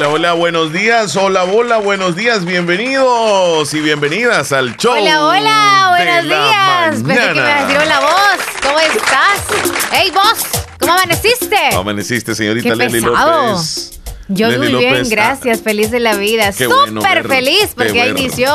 Hola, hola, buenos días. Hola, hola, buenos días. Bienvenidos y bienvenidas al show. Hola, hola, buenos días. Pensé que me la voz. ¿Cómo estás? Hey, vos, ¿cómo amaneciste? Amaneciste, señorita Qué Leslie pesado. López. Yo muy bien, gracias, feliz de la vida. Bueno Súper feliz porque ya inició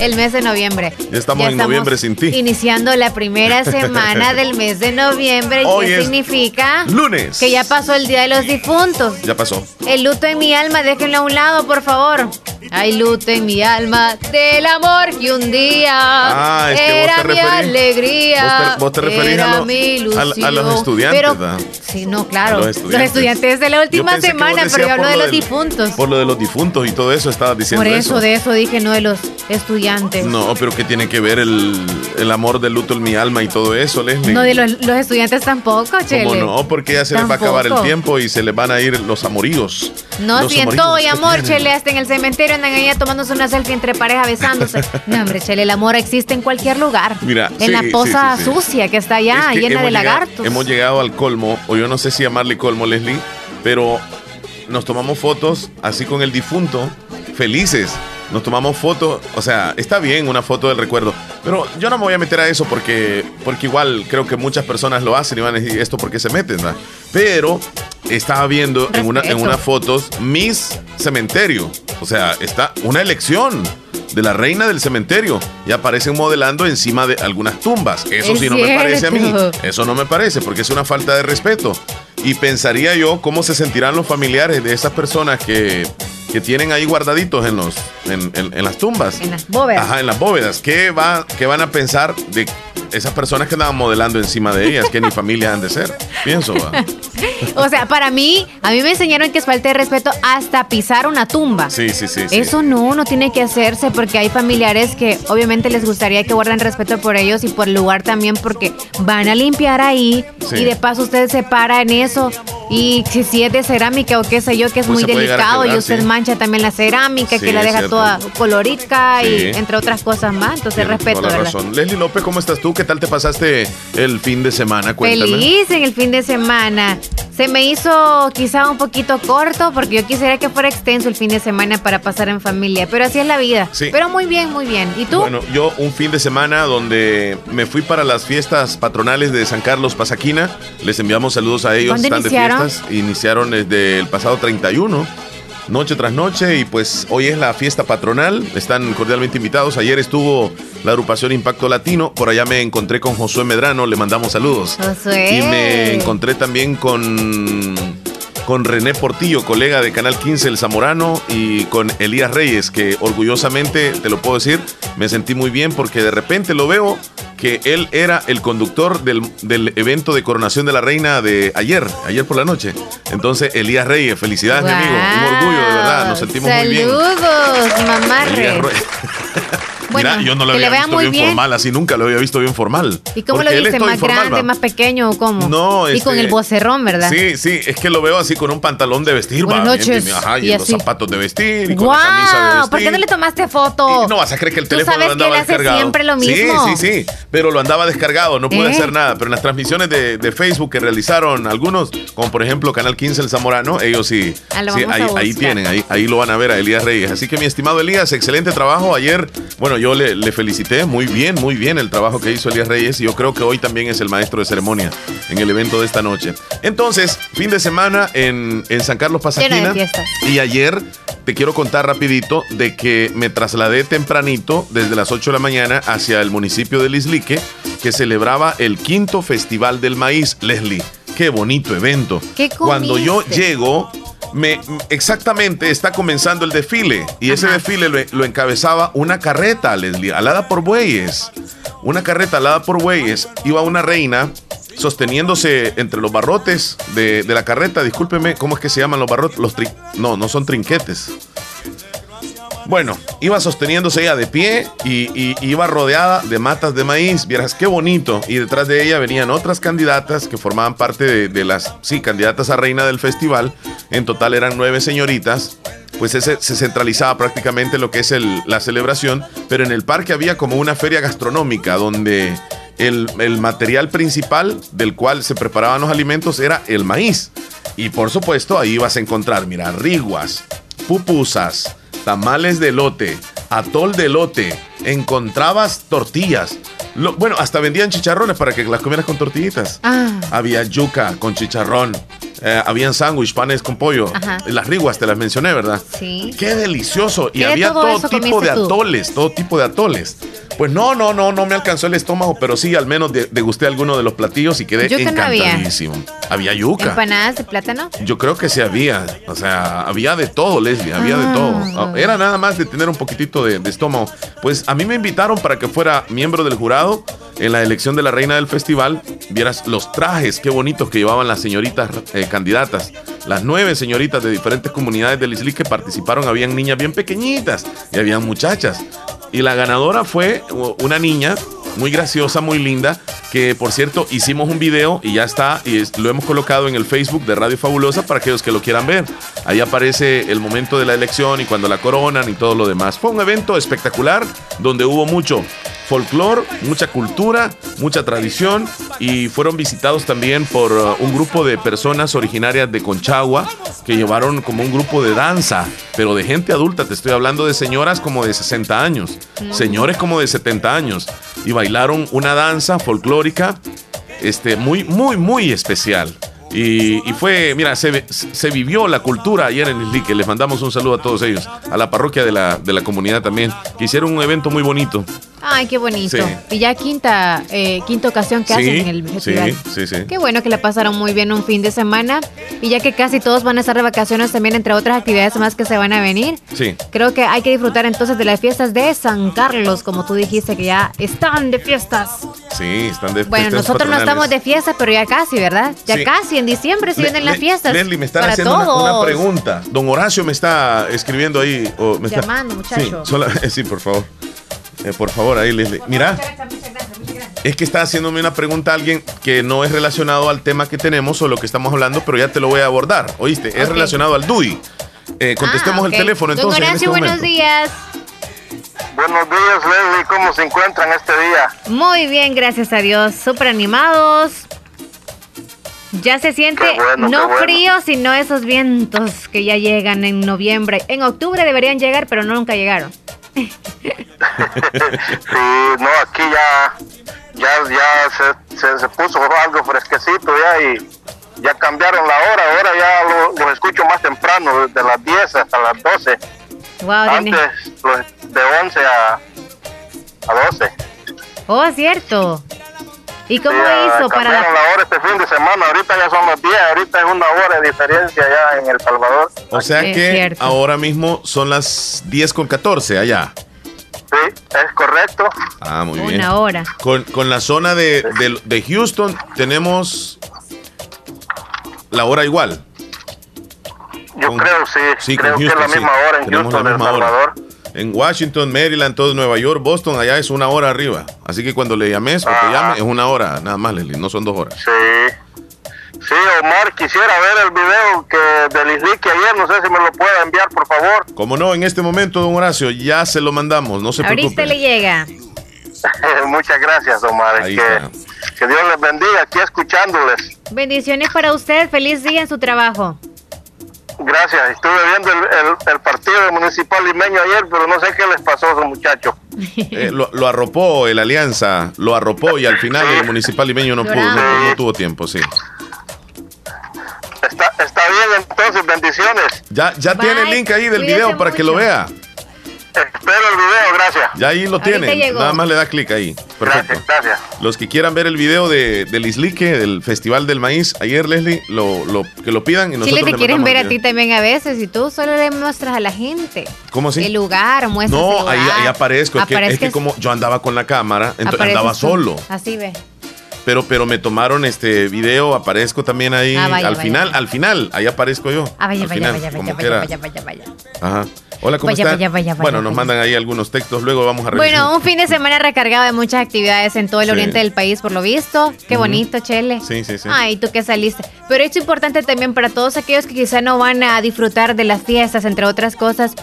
el mes de noviembre. Ya estamos en noviembre sin ti. Iniciando la primera semana del mes de noviembre. Hoy ¿Qué significa? lunes. Que ya pasó el Día de los Difuntos. Ya pasó. El luto en mi alma, déjenlo a un lado, por favor. Hay luto en mi alma del amor que un día Ah, es que era mi alegría. vos te- vos te referís era a lo- mi a- a ilusión. los estudiantes, Pero, ¿verdad? sí, no, claro. Los Los estudiantes. de la última semana, pero yo hablo de lo los difuntos. Por lo de los difuntos y todo eso estabas diciendo Por eso, de eso dije, no de los estudiantes. No, pero ¿qué tiene que ver el, el amor del luto en mi alma y todo eso, Leslie? No de los, los estudiantes tampoco, Chele. ¿Cómo no? Porque ya se les va a acabar el tiempo y se les van a ir los amoríos. No, Los si en amoríos todo y que amor. Chele, hasta en el cementerio andan ahí tomándose una selfie entre pareja besándose. No, hombre, Chele, el amor existe en cualquier lugar. Mira, en sí, la poza sí, sí. sucia que está allá, Es que llena de llegado- lagartos. hemos llegado al colmo, o yo no sé si llamarle colmo, Leslie, pero nos tomamos fotos así con el difunto, felices. Nos tomamos fotos, o sea, está bien una foto del recuerdo, pero yo no me voy a meter a eso porque, porque igual creo que muchas personas lo hacen y van a decir esto porque se meten, ¿verdad? Pero estaba viendo en, una, en unas fotos Miss Cementerio, o sea, está una elección de la reina del cementerio y aparecen modelando encima de algunas tumbas. Eso Es sí no me parece a mí. Eso no me parece porque es una falta de respeto. Y pensaría yo cómo se sentirán los familiares de esas personas que, que tienen ahí guardaditos en, los, en, en- en las tumbas. En las bóvedas. Ajá, en las bóvedas. ¿Qué, va, ¿Qué van a pensar de esas personas que andaban modelando encima de ellas? Que ni familia han de ser. Pienso, va. O sea, para mí, a mí me enseñaron que es falta de respeto hasta pisar una tumba. Sí, sí, sí. sí. Eso no, no tiene que hacerse porque hay familiares que obviamente les gustaría que guarden respeto por ellos y por el lugar también porque van a limpiar ahí Sí. y de paso usted se para en eso y si, es de cerámica o qué sé yo que es Pues muy delicado y quebrar, usted sí. Mancha también la cerámica Sí, que la deja toda colorica Sí. y entre otras cosas más. Entonces Tienes respeto, toda la ¿verdad? razón. Leslie López, ¿cómo estás tú? ¿Qué tal te pasaste el fin de semana? Cuéntame. Feliz en el fin de semana. Se me hizo quizá un poquito corto porque yo quisiera que fuera extenso el fin de semana para pasar en familia, pero así es la vida. Sí. Pero muy bien, muy bien. ¿Y tú? Bueno, yo un fin de semana donde me fui para las fiestas patronales de San Carlos Pasaquina. Les enviamos saludos a ellos. ¿Cuándo Están iniciaron? de fiestas. Iniciaron desde el pasado 31, noche tras noche. Y pues hoy es la fiesta patronal. Están cordialmente invitados. Ayer estuvo la agrupación Impacto Latino. Por allá me encontré con Josué Medrano. Le mandamos saludos. Josué. Y me encontré también con, con René Portillo, colega de Canal 15 El Zamorano, y con Elías Reyes, que orgullosamente, te lo puedo decir, me sentí muy bien porque de repente lo veo que él era el conductor del, del evento de coronación de la reina de ayer, ayer por la noche. Entonces, Elías Reyes, felicidades, mi amigo. Un orgullo, de verdad. Nos sentimos muy bien. Saludos, mamarre. Elías Re- Bueno, Mira, yo no lo había visto muy bien, bien. formal, así nunca lo había visto bien formal. ¿Y cómo Porque lo viste? ¿Más informal, grande, va. más pequeño o cómo? No, Y con este- el vocerrón, ¿verdad? Sí, sí, es que lo veo así con un pantalón de vestir, Buenas va, noches, bien, ajá, y, y los zapatos de vestir, y con la camisa de vestir. ¿Por qué no le tomaste foto? Y no vas a creer que el Tú teléfono sabes lo andaba que él hace descargado. siempre lo mismo. Sí, sí, sí. Pero lo andaba descargado, no pude ¿Eh? hacer nada. Pero en las transmisiones de, de Facebook que realizaron algunos, como por ejemplo Canal 15 El Zamorano, ellos sí. Ah, lo sí, ahí, ahí tienen, ahí, ahí lo van a ver a Elías Reyes. Así que mi estimado Elías, excelente trabajo. Ayer, bueno, yo le, le felicité muy bien, muy bien el trabajo que hizo Elías Reyes. Y yo creo que hoy también es el maestro de ceremonia en el evento de esta noche. Entonces, fin de semana en, en San Carlos Pasaquina. Y ayer te quiero contar rapidito de que me trasladé tempranito desde las 8 de la mañana hacia el municipio de Lislique que celebraba el quinto Festival del Maíz. Leslie, qué bonito evento. ¿Qué Cuando yo llego, me, exactamente está comenzando el desfile y ese desfile lo, lo encabezaba una carreta, Leslie, alada por bueyes. Una carreta alada por bueyes. Iba una reina sosteniéndose entre los barrotes de, de la carreta. Discúlpeme, ¿cómo es que se llaman los barrotes? Los tri- no, no son trinquetes. Bueno, iba sosteniéndose ella de pie y, iba rodeada de matas de maíz. Vieras qué bonito. Y detrás de ella venían otras candidatas que formaban parte de, las, sí, candidatas a reina del festival. En total eran nueve señoritas. Pues ese, se centralizaba prácticamente lo que es la celebración. Pero en el parque había como una feria gastronómica donde el, el material principal del cual se preparaban los alimentos era el maíz. Y por supuesto, ahí vas a encontrar, mira, riguas, pupusas, tamales de lote, atol de lote, encontrabas tortillas. bueno, hasta vendían chicharrones para que las comieras con tortillitas. Ah. Había yuca con chicharrón. Eh, habían sándwich, panes con pollo. Las riguas te las mencioné, ¿verdad? Sí. Qué delicioso. Y había todo tipo de atoles, todo tipo de atoles. Pues no, no, no, no me alcanzó el estómago, pero sí, al menos degusté alguno de los platillos y quedé encantadísimo. había. yuca. ¿Empanadas de plátano? Yo creo que sí había. O sea, había de todo, Leslie, había de todo. Ah. Ah, era nada más de tener un poquitito de, estómago. Pues a mí me invitaron para que fuera miembro del jurado en la elección de la reina del festival. Vieras los trajes, qué bonitos que llevaban las señoritas eh, candidatas. Las nueve señoritas de diferentes comunidades del Isli que participaron, habían niñas bien pequeñitas y habían muchachas. Y la ganadora fue una niña muy graciosa, muy linda, que por cierto hicimos un video y ya está, y lo hemos colocado en el Facebook de Radio Fabulosa para aquellos que lo quieran ver. Ahí aparece el momento de la elección y cuando la coronan y todo lo demás. Fue un evento espectacular donde hubo mucho folclore, mucha cultura, mucha tradición y fueron visitados también por uh, un grupo de personas originarias de Conchagua que llevaron como un grupo de danza, pero de gente adulta, te estoy hablando de señoras como de 60 años, señores como de 70 años y bailaron una danza folclórica este, muy, muy, muy especial. Y, fue, mira, se, se, vivió la cultura ayer en Islique. Les mandamos un saludo a todos ellos, a la parroquia de la, de la comunidad también, que hicieron un evento muy bonito. Ay, qué bonito. Y ya quinta, eh, quinta ocasión que hacen en el festival. Sí, sí, sí. Qué bueno que la pasaron muy bien un fin de semana. Y ya que casi todos van a estar de vacaciones también, entre otras actividades más que se van a venir. Sí. Creo que hay que disfrutar entonces de las fiestas de San Carlos, como tú dijiste, que ya están de fiestas. Sí, están de fiestas. Bueno, nosotros no estamos de fiesta, pero ya casi, ¿verdad? Ya casi, en diciembre se vienen las fiestas. Leslie, me están haciendo una, pregunta. Don Horacio me está escribiendo ahí. O me Llamando, muchacho. sí, por favor. Eh, por favor, ahí Leslie. Mira, es que está haciéndome una pregunta a alguien que no es relacionado al tema que tenemos o lo que estamos hablando, pero ya te lo voy a abordar. ¿Oíste? Es relacionado al DUI. Eh, contestemos ah, el teléfono entonces. Don Horacio, este buenos días. Buenos días, Leslie. ¿Cómo se encuentran este día? Muy bien, gracias a Dios. Súper animados. Ya se siente no frío, sino esos vientos que ya llegan en noviembre. En octubre deberían llegar, pero nunca llegaron. Sí, no, aquí ya, ya, ya se, se, puso algo fresquecito ya y ya cambiaron la hora, ahora ya los escucho más temprano, de las 10 hasta las 12. Antes de 11 a, a 12. Oh, cierto. ¿Y cómo hizo para la... la hora este fin de semana? Ahorita ya son las 10, ahorita es una hora de diferencia ya en El Salvador. O sea que ahora mismo son las 10 con 14 allá. Sí, es correcto. Ah, muy bien. Una hora. Con, con la zona de, de, Houston tenemos la hora igual. Yo creo, sí. sí creo que es la misma hora en Houston, El Salvador. En Washington, Maryland, todo Nueva York, Boston, allá es una hora arriba. Así que cuando le llames o te ah. llame, es una hora, nada más, Leslie, no son dos horas. Sí. Sí, Omar, quisiera ver el video que del que ayer, no sé si me lo puede enviar, por favor. Como no, en este momento, don Horacio, ya se lo mandamos, no se preocupe. Ahorita le llega. Muchas gracias, Omar. que, que Dios les bendiga, aquí escuchándoles. Bendiciones para usted, feliz día en su trabajo. Gracias, estuve viendo el, partido municipal limeño ayer, pero no sé qué les pasó a esos muchachos. Eh, lo, arropó el Alianza, lo arropó y al final el municipal limeño no pudo, no, tuvo tiempo, sí. Está, está bien, entonces, bendiciones. Ya, ya tiene el link ahí del video para que lo vea. Espero el video, gracias. Ya ahí lo tiene. Nada más le da clic ahí. Perfecto. Gracias, Los que quieran ver el video de, del Islique, del Festival del Maíz, ayer, Leslie, lo, lo, que lo pidan y nosotros Chile te quieren ver a ti también a veces y tú solo le muestras a la gente. ¿Cómo así? El lugar, muestras No, Ahí, ahí aparezco. Es que, es que, como yo andaba con la cámara, entonces andaba solo. Así ve pero pero me tomaron este video, aparezco también ahí ah, al final, al final, ahí aparezco yo. Ah, vaya, vaya, vaya, vaya, vaya, vaya, vaya, Ajá. Hola, ¿cómo están? bueno, nos mandan ahí algunos textos, luego vamos a revisar. Bueno, un fin de semana recargado de muchas actividades en todo el oriente del país, por lo visto. Qué bonito, Chele. Sí, sí, sí. Ay, tú qué saliste. Pero esto es importante también para todos aquellos que quizá no van a disfrutar de las fiestas, entre otras cosas.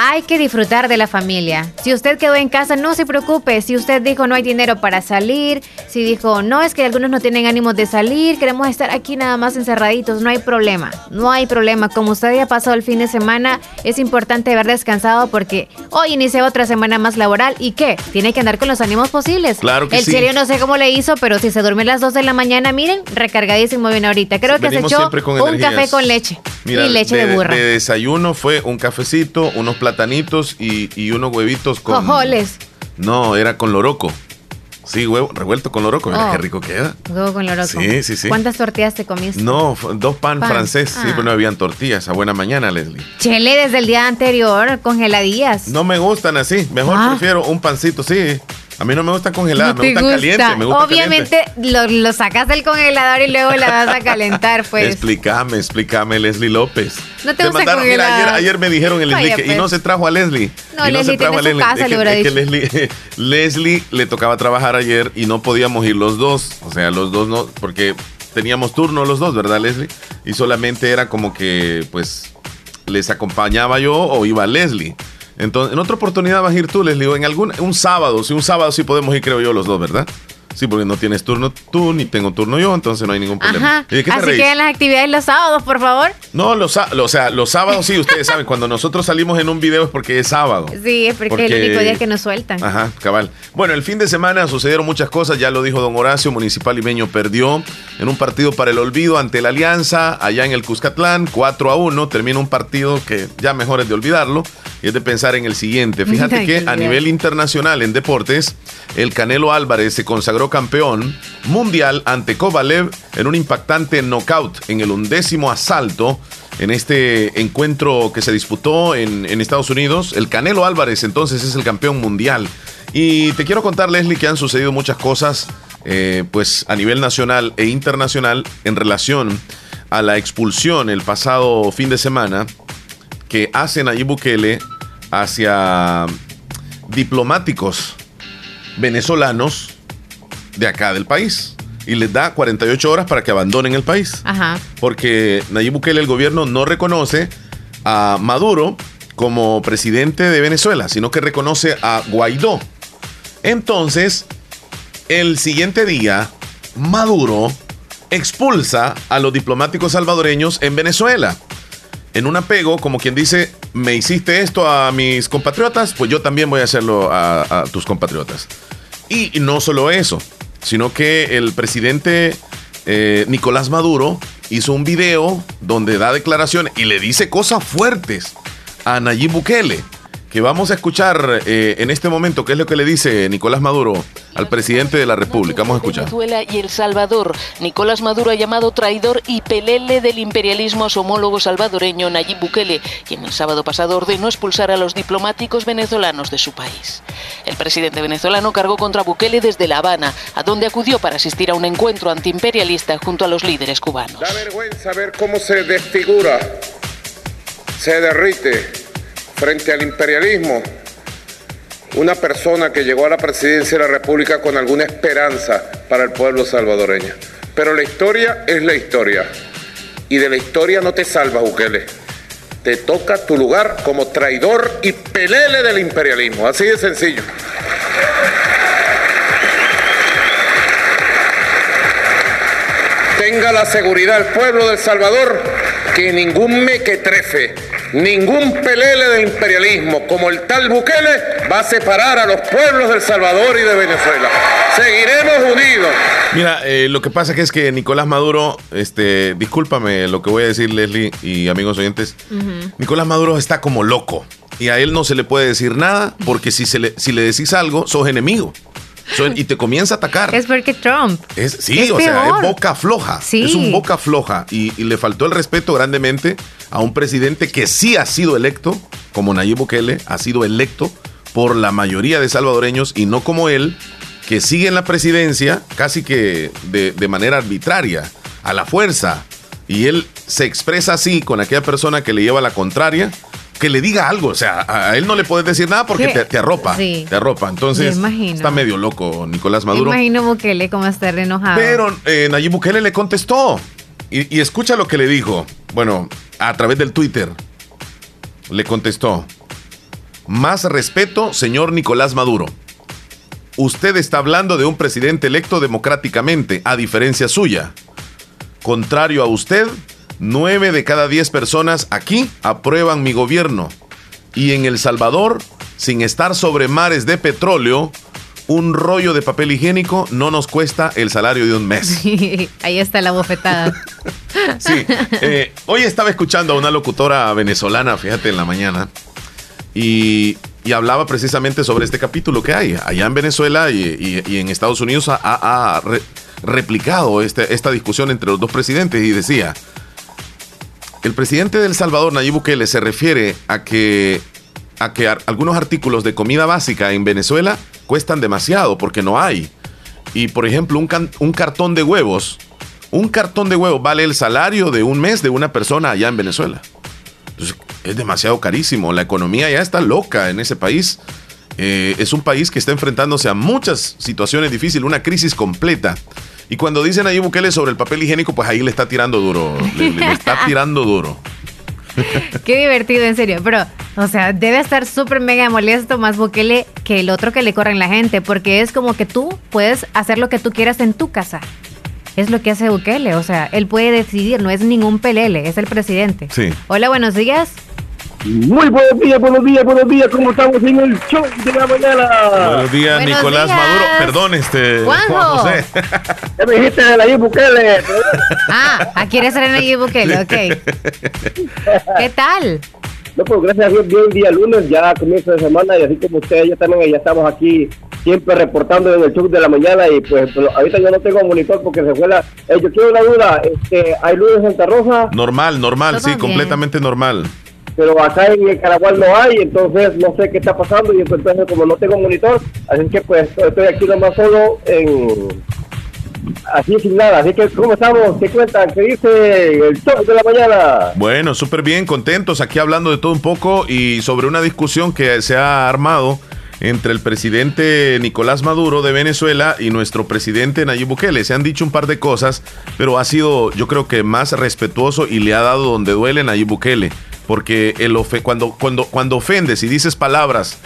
Hay que disfrutar de la familia. Si usted quedó en casa, no se preocupe. Si usted dijo no hay dinero para salir, si dijo no es que algunos no tienen ánimos de salir, queremos estar aquí nada más encerraditos, no hay problema. No hay problema. Como usted ya pasado el fin de semana, es importante haber descansado porque hoy inicia otra semana más laboral y ¿qué? Tiene que andar con los ánimos posibles. Claro que el sí. serio no sé cómo le hizo, pero si se duerme a las 2 de la mañana, miren, recargadísimo bien ahorita. Creo que se echó un energías. café con leche Mira, y leche de, burra. De desayuno fue un cafecito, unos platanitos y, y unos huevitos con. Cojoles. No, era con loroco. Sí, huevo revuelto con loroco. Mira Oh. qué rico queda. Huevo con loroco. Sí, sí, sí. ¿Cuántas tortillas te comiste? No, dos pan, Pan. francés. Sí, Ah. pero no habían tortillas. A buena mañana, Leslie. Chele desde el día anterior, congeladillas. No me gustan así. Mejor Ah. prefiero un pancito, sí. A mí no me gusta congelada, No me te gusta caliente. Me gusta Obviamente lo, lo sacas del congelador y luego la vas a calentar, pues. Explícame, explícame, Leslie López. No te gusta mira, congelada. ayer, ayer me dijeron el Leslie que- y pues. no se trajo a Leslie. No, y Leslie se trajo a su casa, Es que, es. Leslie, Leslie le tocaba trabajar ayer y no podíamos ir los dos. O sea, los dos no, porque teníamos turno los dos, ¿verdad, Leslie? Y solamente era como que, pues, les acompañaba yo o iba Leslie. Entonces, en otra oportunidad vas a ir tú, Leslie, o en algún un sábado, si un sábado sí podemos ir, creo yo, los dos, ¿verdad? Sí, porque no tienes turno tú, ni tengo turno yo, entonces no hay ningún problema. Ajá. ¿Y de qué te Así reís? que en las actividades los sábados, por favor. No, los, o sea, los sábados sí, ustedes saben, cuando nosotros salimos en un video es porque es sábado. Sí, es porque, es el único día que nos sueltan. Ajá, cabal. Bueno, el fin de semana sucedieron muchas cosas, ya lo dijo don Horacio, Municipal Limeño perdió en un partido para el olvido ante la Alianza, allá en el Cuscatlán, 4 a 1, termina un partido que ya mejor es de olvidarlo y es de pensar en el siguiente. Fíjate que a nivel internacional en deportes, el Canelo Álvarez se consagró campeón mundial ante Kovalev en un impactante knockout en el undécimo asalto en este encuentro que se disputó en, en Estados Unidos. El Canelo Álvarez entonces es el campeón mundial. Y te quiero contar, Leslie, que han sucedido muchas cosas eh, pues a nivel nacional e internacional en relación a la expulsión el pasado fin de semana que hace Nayib Bukele hacia diplomáticos venezolanos de acá del país. Y les da 48 horas para que abandonen el país. Ajá. Porque Nayib Bukele, el gobierno, no reconoce a Maduro como presidente de Venezuela, sino que reconoce a Guaidó. Entonces, el siguiente día, Maduro expulsa a los diplomáticos salvadoreños en Venezuela. En un apego, como quien dice, me hiciste esto a mis compatriotas, pues yo también voy a hacerlo a, tus compatriotas. Y no solo eso, sino que el presidente eh, Nicolás Maduro hizo un video donde da declaraciones y le dice cosas fuertes a Nayib Bukele, que vamos a escuchar eh, en este momento qué es lo que le dice Nicolás Maduro al presidente de la República. Vamos a escuchar. Venezuela y El Salvador. Nicolás Maduro ha llamado traidor y pelele del imperialismo a su homólogo salvadoreño Nayib Bukele, quien el sábado pasado ordenó expulsar a los diplomáticos venezolanos de su país. El presidente venezolano cargó contra Bukele desde La Habana, a donde acudió para asistir a un encuentro antiimperialista junto a los líderes cubanos. Da vergüenza ver cómo se desfigura, se derrite frente al imperialismo una persona que llegó a la presidencia de la República con alguna esperanza para el pueblo salvadoreño. Pero la historia es la historia. Y de la historia no te salvas, Bukele. Te toca tu lugar como traidor y pelele del imperialismo. Así de sencillo. Tenga la seguridad el pueblo del Salvador que ningún mequetrefe, ningún pelele del imperialismo como el tal Bukele va a separar a los pueblos del Salvador y de Venezuela. Seguiremos unidos. Mira, eh, lo que pasa que es que Nicolás Maduro, este, discúlpame lo que voy a decir, Leslie y amigos oyentes, Nicolás Maduro está como loco y a él no se le puede decir nada porque si, se le, si le decís algo, sos enemigo So- y te comienza a atacar. Es porque Trump. Es, sí, Es o sea, es boca floja. Sí. Es un boca floja. Y, y le faltó el respeto grandemente a un presidente que sí ha sido electo, como Nayib Bukele, ha sido electo por la mayoría de salvadoreños y no como él, que sigue en la presidencia casi que de, de manera arbitraria, a la fuerza. Y él se expresa así con aquella persona que le lleva la contraria. Que le diga algo, o sea, a él no le puedes decir nada porque te, te arropa, Sí. te arropa. Entonces, Me está medio loco Nicolás Me Maduro. imagino Bukele cómo estar enojado. Pero eh, Nayib Bukele le contestó. Y, y escucha lo que le dijo. Bueno, a través del Twitter. Le contestó. Más respeto, señor Nicolás Maduro. Usted está hablando de un presidente electo democráticamente, a diferencia suya. Contrario a usted, nueve de cada diez personas aquí aprueban mi gobierno. Y en El Salvador, sin estar sobre mares de petróleo, un rollo de papel higiénico no nos cuesta el salario de un mes. ahí está la bofetada. sí, eh, hoy estaba escuchando a una locutora venezolana, fíjate, en la mañana, y, hablaba precisamente sobre este capítulo que hay. Allá en Venezuela y, en Estados Unidos ha, replicado este, esta discusión entre los dos presidentes y decía, el presidente del Salvador, Nayib Bukele, se refiere a que, a que algunos artículos de comida básica en Venezuela cuestan demasiado porque no hay. Y por ejemplo, un, un cartón de huevos, un cartón de huevos vale el salario de un mes de una persona allá en Venezuela. Entonces, es demasiado carísimo. La economía ya está loca en ese país. Eh, es un país que está enfrentándose a muchas situaciones difíciles, una crisis completa. Y cuando dicen ahí Bukele sobre el papel higiénico, pues ahí le está tirando duro. le está tirando duro. Qué divertido, en serio. Pero, o sea, debe estar súper mega molesto más Bukele que el otro que le corren la gente, porque es como que tú puedes hacer lo que tú quieras en tu casa. Es lo que hace Bukele, o sea, él puede decidir, no es ningún pelele, es el presidente. Sí. Hola, buenos días. Muy buenos días, buenos días, buenos días. ¿Cómo estamos en el show de la mañana? Buenos días, Nicolás Maduro. Perdón, este. Juan José. Ya me dijiste de Nayib Bukele. ah, aquí eres el Nayib Bukele, ok. ¿Qué tal? No, pues gracias a Dios, bien día lunes, ya comienzo de semana y así como ustedes ya también, ya estamos aquí siempre reportando en el show de la mañana y pues, pues ahorita yo no tengo monitor porque se fue la... Eh, yo quiero una duda, este, ¿hay luz en Santa Rosa? Normal, normal, sí, completamente normal pero acá en el Caragual no hay, entonces no sé qué está pasando y entonces como no tengo monitor, así que pues estoy aquí nomás solo en así sin nada, así que ¿cómo estamos? ¿Qué cuentan? ¿Qué dice el show de la mañana? Bueno, súper bien, contentos aquí hablando de todo un poco y sobre una discusión que se ha armado entre el presidente Nicolás Maduro de Venezuela y nuestro presidente Nayib Bukele. Se han dicho un par de cosas, pero ha sido yo creo que más respetuoso y le ha dado donde duele Nayib Bukele porque el cuando, cuando, cuando ofendes y dices palabras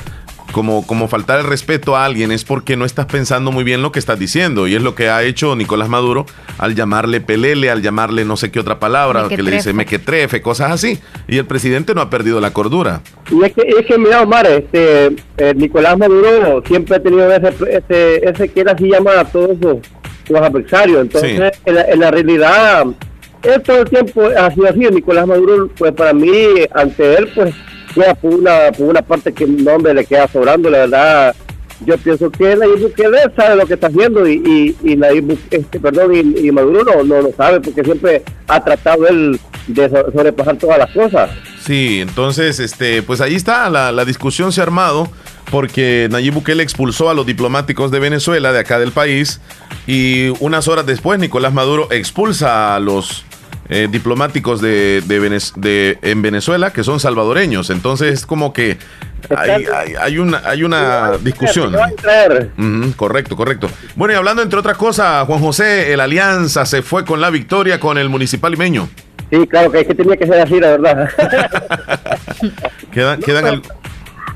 como, como faltar el respeto a alguien es porque no estás pensando muy bien lo que estás diciendo. Y es lo que ha hecho Nicolás Maduro al llamarle pelele, al llamarle no sé qué otra palabra, que le dice mequetrefe, cosas así. Y el presidente no ha perdido la cordura. Y es que, es que mira, Omar, este, eh, Nicolás Maduro siempre ha tenido ese, ese, ese que él así llama a todos los, adversarios. Entonces, en la realidad él todo el tiempo ha sido así, Nicolás Maduro, pues para mí, ante él, pues por una, por una parte que no me le queda sobrando, la verdad. Yo pienso que la él sabe lo que está haciendo y, y, la este, perdón, y, Maduro no, no lo sabe porque siempre ha tratado él de sobrepasar todas las cosas. Sí, entonces, este, pues ahí está, la, la discusión se ha armado porque Nayib Bukele expulsó a los diplomáticos de Venezuela, de acá del país, y unas horas después Nicolás Maduro expulsa a los eh, diplomáticos de, de, en Venezuela que son salvadoreños. Entonces es como que hay, hay, una, hay una discusión. correcto, correcto. Bueno, y hablando entre otras cosas, Juan José, el Alianza se fue con la victoria con el Municipal Limeño. Sí, claro, que, es que tenía que ser así, la verdad. quedan, quedan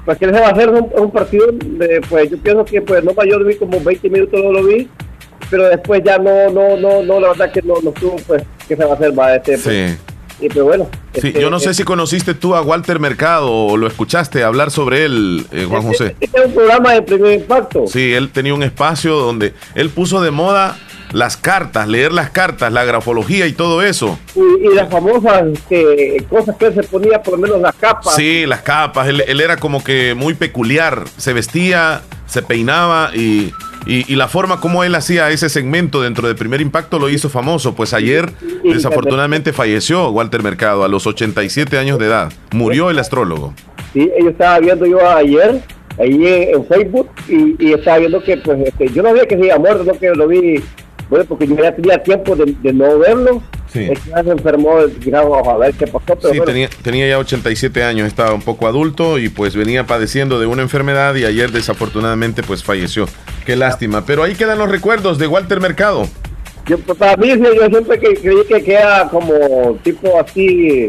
pues, que se va a hacer un, partido, de, pues yo pienso que pues no mayor vi como 20 minutos no lo vi, pero después ya no, no, no, no, la verdad que no, no estuvo, pues, ¿qué se va a hacer? Va, este, pues, sí. Y pues bueno. Sí, este, yo no sé si conociste tú a Walter Mercado o lo escuchaste hablar sobre él, eh, Juan José. Este es un programa de primer impacto. Sí, él tenía un espacio donde él puso de moda las cartas, leer las cartas, la grafología y todo eso. Y, las famosas este, cosas que él se ponía, por lo menos las capas. Sí, las capas. Él, él era como que muy peculiar. Se vestía, se peinaba y y, la forma como él hacía ese segmento dentro de Primer Impacto lo hizo famoso. Pues ayer desafortunadamente falleció Walter Mercado a los 87 años de edad. Murió el astrólogo. Sí, yo estaba viendo yo ayer ahí en, Facebook y, estaba viendo que pues este, yo no sabía que se había muerto, no que lo vi, bueno, porque yo ya tenía tiempo de no verlo Sí. se enfermó, digamos, a ver qué pasó. sí, tenía, tenía ya 87 años, estaba un poco adulto y pues venía padeciendo de una enfermedad y ayer desafortunadamente pues falleció. Qué lástima. Pero ahí quedan los recuerdos de Walter Mercado. Yo, pues, para mí, yo siempre que, creí que queda como tipo así,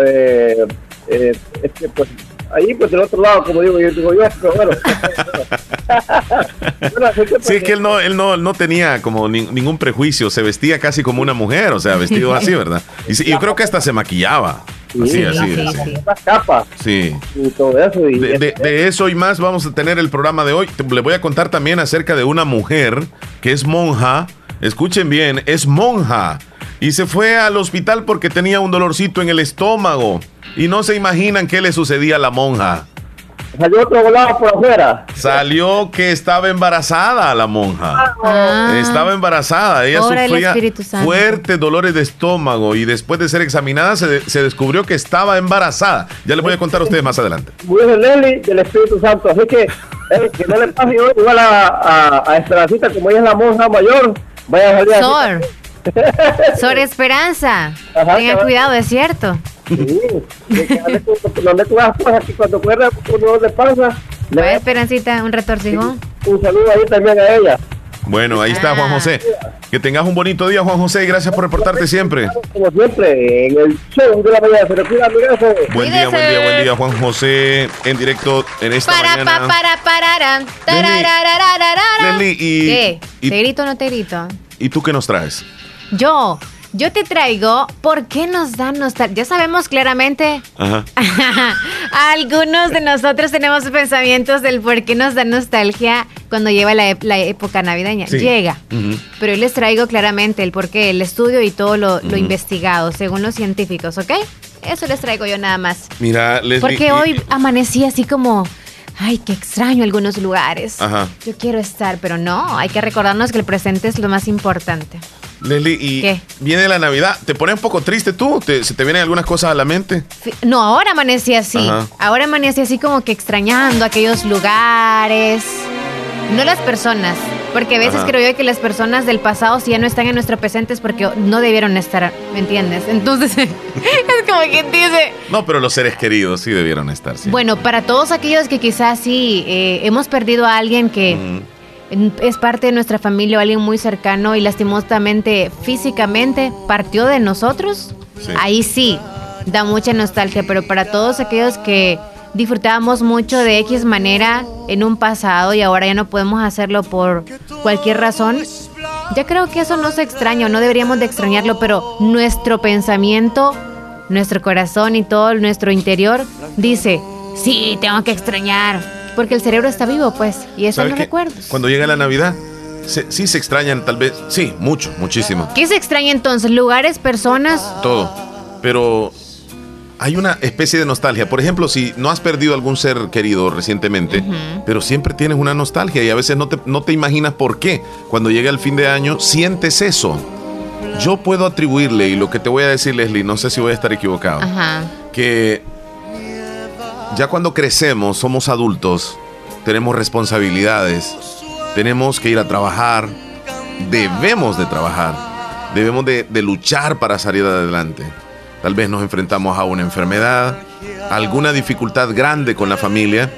eh, eh, este, pues ahí pues del otro lado, como digo yo, digo yo, pero bueno. sí, es que él no, él no, no tenía como ningún prejuicio, se vestía casi como una mujer, o sea, vestido así, ¿verdad? Y, yo creo que hasta se maquillaba. Sí, así, así. así. capas. Sí. Y todo eso. de, eso y más vamos a tener el programa de hoy. Le voy a contar también acerca de una mujer que es monja. Escuchen bien, es monja. Y se fue al hospital porque tenía un dolorcito en el estómago. Y no se imaginan qué le sucedía a la monja. Salió otro volado por afuera. Salió que estaba embarazada la monja. Ah. Estaba embarazada. Ella sufría fuertes dolores de estómago y después de ser examinada se, descubrió que estaba embarazada. Ya les voy a contar a ustedes más adelante. Muy Nelly del Espíritu Santo. Así que, eh, que no le pase igual a, a, como ella es la monja mayor, vaya a salir Sor Esperanza. Tenga cuidado, es cierto. Sí, donde tú vas, pues aquí cuando cuerda, uno le pasa. Vaya Esperancita, un retorcijón. Un saludo ahí también a ella. Bueno, ahí está Juan José. Que tengas un bonito día, Juan José, y gracias por reportarte siempre. Como siempre, en el show de la mañana. Se cuida, Buen día, buen día, buen día, Juan José, en directo en esta para, mañana. para, para, para, Leslie, y, ¿Qué? ¿Te grito o no te grito? ¿Y tú qué nos traes? Yo, yo te traigo ¿Por qué nos dan nostalgia? Ya sabemos claramente. Ajá. algunos de nosotros tenemos pensamientos del por qué nos da nostalgia cuando lleva la, época navideña. Llega. Pero yo les traigo claramente el por qué, el estudio y todo lo, investigado, según los científicos, ¿ok? Eso les traigo yo nada más. Mira, Leslie. Porque hoy amanecí así como. Ay, qué extraño algunos lugares. Ajá. Yo quiero estar, pero no, hay que recordarnos que el presente es lo más importante. Leslie, y viene la Navidad. ¿Te pones un poco triste tú? ¿Se te vienen algunas cosas a la mente? No, ahora amanecí así. Ahora amanecí así como que extrañando aquellos lugares. No las personas. Porque a veces creo yo que las personas del pasado, si ya no están en nuestro presente, es porque no debieron estar, ¿me entiendes? Entonces, es como quien dice. No, pero los seres queridos sí debieron estar. Sí. Bueno, para todos aquellos que quizás sí eh, hemos perdido a alguien que es parte de nuestra familia o alguien muy cercano y lastimosamente físicamente partió de nosotros, ahí sí da mucha nostalgia, pero para todos aquellos que disfrutábamos mucho de X manera en un pasado y ahora ya no podemos hacerlo por cualquier razón, ya creo que eso no se extraña, no deberíamos de extrañarlo, pero nuestro pensamiento, nuestro corazón y todo nuestro interior dice, sí, tengo que extrañar porque el cerebro está vivo, pues, y eso no recuerdo. Cuando llega la Navidad, sí se extrañan, tal vez, sí, mucho, muchísimo. ¿Qué se extraña entonces? ¿Lugares, personas? Todo. Pero hay una especie de nostalgia. Por ejemplo, si no has perdido algún ser querido recientemente, pero siempre tienes una nostalgia y a veces no te, no te imaginas por qué. Cuando llega el fin de año, sientes eso. Yo puedo atribuirle, y lo que te voy a decir, Leslie, no sé si voy a estar equivocado, que ya cuando crecemos, somos adultos, tenemos responsabilidades, tenemos que ir a trabajar, debemos de trabajar, debemos de, luchar para salir adelante. Tal vez nos enfrentamos a una enfermedad, alguna dificultad grande con la familia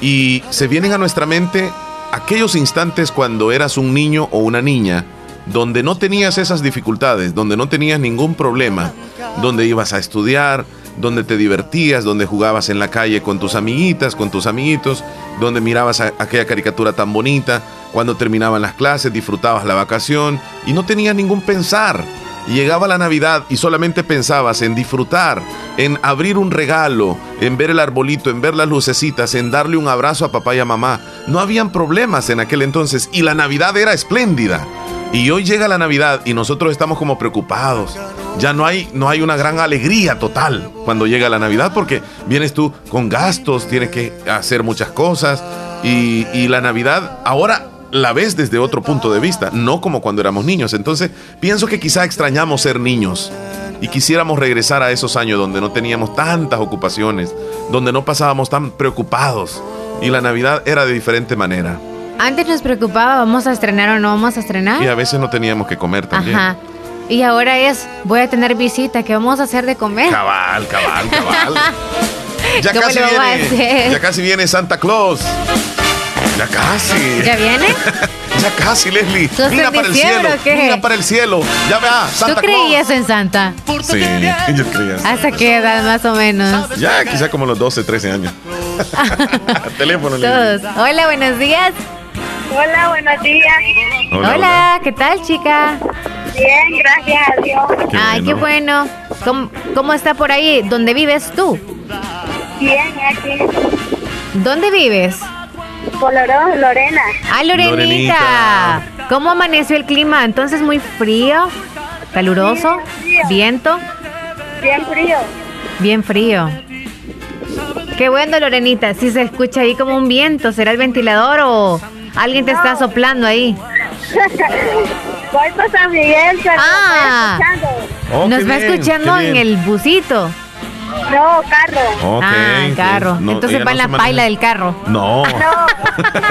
y se vienen a nuestra mente aquellos instantes cuando eras un niño o una niña donde no tenías esas dificultades, donde no tenías ningún problema, donde ibas a estudiar, donde te divertías, donde jugabas en la calle con tus amiguitas, con tus amiguitos, donde mirabas aquella caricatura tan bonita, cuando terminaban las clases, disfrutabas la vacación y no tenías ningún pensar. Llegaba la Navidad y solamente pensabas en disfrutar, en abrir un regalo, en ver el arbolito, en ver las lucecitas, en darle un abrazo a papá y a mamá. No habían problemas en aquel entonces y la Navidad era espléndida. Y hoy llega la Navidad y nosotros estamos como preocupados. Ya no hay, no hay una gran alegría total cuando llega la Navidad porque vienes tú con gastos, tienes que hacer muchas cosas y, y la Navidad ahora la ves desde otro punto de vista, no como cuando éramos niños. Entonces pienso que quizá extrañamos ser niños y quisiéramos regresar a esos años donde no teníamos tantas ocupaciones, donde no pasábamos tan preocupados y la Navidad era de diferente manera. Antes nos preocupaba, ¿vamos a estrenar o no vamos a estrenar? Y a veces no teníamos que comer también. Ajá. Y ahora es, voy a tener visita, ¿qué vamos a hacer de comer? Cabal, cabal, cabal. ya, casi viene, ya casi viene Santa Claus. Ya casi. ¿Ya viene? ya casi, Leslie. ¿Sos Mira para el cielo. o qué? Mira para el cielo. Ya vea, Santa ¿Tú creías en Santa? Sí, yo creía. ¿Hasta qué edad más o menos? Ya, quizá como los 12, 13 años. Teléfono, Leslie. Todos. Hola, buenos días. Hola, buenos días. Hola, ¿qué tal, chica? Bien, gracias a Dios. Qué Ay, qué bueno. ¿Cómo, ¿Cómo está por ahí? ¿Dónde vives tú? Bien, aquí. ¿Dónde vives? Colorado, Lorena. Ah, Lorenita. Lorenita. ¿Cómo amaneció el clima? Entonces muy frío, caluroso, frío. viento, Bien frío. bien frío. Qué bueno, Lorenita. Si se escucha ahí como un viento, ¿será el ventilador o alguien te está soplando ahí? Voy por San Miguel, pero Ah. escuchando. Oh, Nos va bien, escuchando en el busito. No, carro. Ok, ah, carro. No, Entonces va en no la maneja. paila del carro. No. No.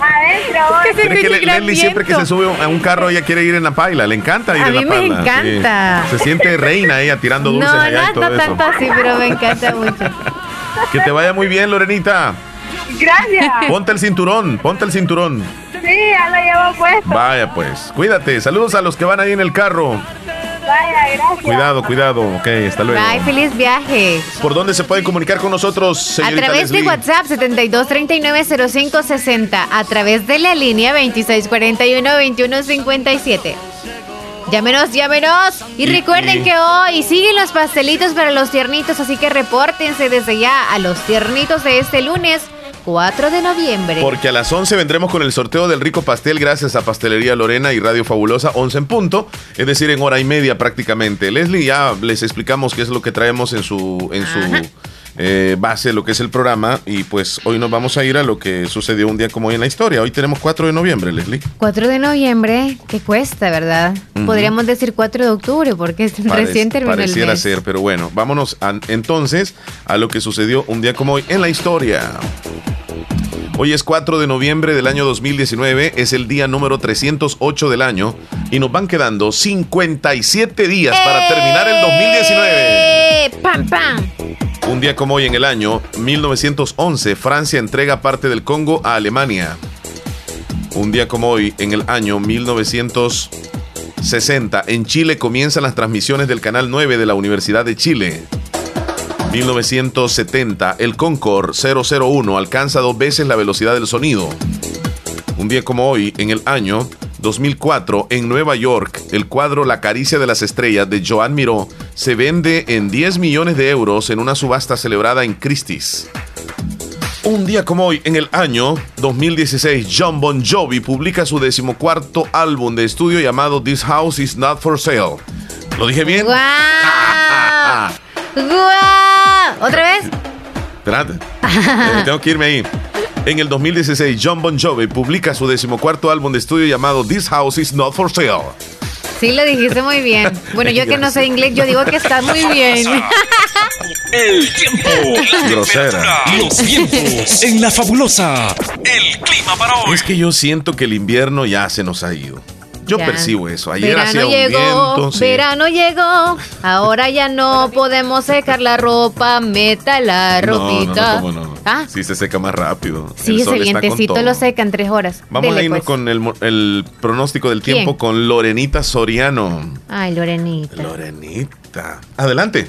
Adentro voy. ¿Qué se Pero es que Leslie siempre que se sube a un carro ella quiere ir en la paila, le encanta ir A en la mí me paila. sí. encanta. Se siente reina ella tirando dulces No, allá no, y todo no eso. tanto así, pero me encanta mucho. Que te vaya muy bien, Lorenita. Gracias. Ponte el cinturón, ponte el cinturón. Sí, ya lo llevo puesto. Vaya pues, cuídate. Saludos a los que van ahí en el carro. Vaya, gracias. Cuidado, cuidado. Ok, hasta luego. Bye, feliz viaje. ¿Por dónde se pueden comunicar con nosotros, A través de? WhatsApp 72390560, a través de la línea 2641-2157. Llámenos, llámenos. Y, Y- recuerden y- que hoy siguen los pastelitos para los tiernitos, así que repórtense desde ya a los tiernitos de este lunes 4 de noviembre. Porque a las 11 vendremos con el sorteo del rico pastel gracias a Pastelería Lorena y Radio Fabulosa 11 en punto, es decir, en hora y media prácticamente. Leslie, ya les explicamos qué es lo que traemos en su, en su eh, base, lo que es el programa, y pues hoy nos vamos a ir a lo que sucedió un día como hoy en la historia. Hoy tenemos 4 de noviembre, Leslie. 4 de noviembre, ¿qué cuesta, verdad? Podríamos decir 4 de octubre porque es Parec- recién terminó el Pareciera mes. ser, pero bueno, vámonos a- entonces a lo que sucedió un día como hoy en la historia. Hoy es 4 de noviembre del año 2019, es el día número 308 del año y nos van quedando 57 días para terminar el 2019. ¡Eh! ¡Pam, pam! Un día como hoy en el año 1911, Francia entrega parte del Congo a Alemania. Un día como hoy en el año 1960, en Chile comienzan las transmisiones del Canal 9 de la Universidad de Chile. 1970, el Concorde 001 alcanza dos veces la velocidad del sonido. Un día como hoy, en el año 2004, en Nueva York, el cuadro La caricia de las estrellas de Joan Miró se vende en 10 millones de euros en una subasta celebrada en Christie's. Un día como hoy, en el año 2016, John Bon Jovi publica su decimocuarto álbum de estudio llamado This House Is Not For Sale. ¿Lo dije bien? ¡Guau! ¡Guau! ¿Otra vez? Espérate. Eh, tengo que irme ahí. En el 2016, John Bon Jovi publica su decimocuarto álbum de estudio llamado This House Is Not For Sale. Sí, lo dijiste muy bien. Bueno, yo que no sé inglés, yo digo que está muy bien. El tiempo, Grosera. los vientos en la fabulosa. El clima para hoy. Es que yo siento que el invierno ya se nos ha ido. Yo Ya. percibo eso. Ayer verano hacía un llegó, viento. sí. verano llegó. Ahora ya no podemos secar la ropa, meta la No, no, no, ropita. ¿cómo no? Ah, Sí, se seca más rápido. sí, El ese vientecito todo. lo seca en tres horas. Vamos Dele, a irnos pues. con el, pronóstico del tiempo ¿Quién? con Lorenita Soriano. Ay, Lorenita. Lorenita. Adelante.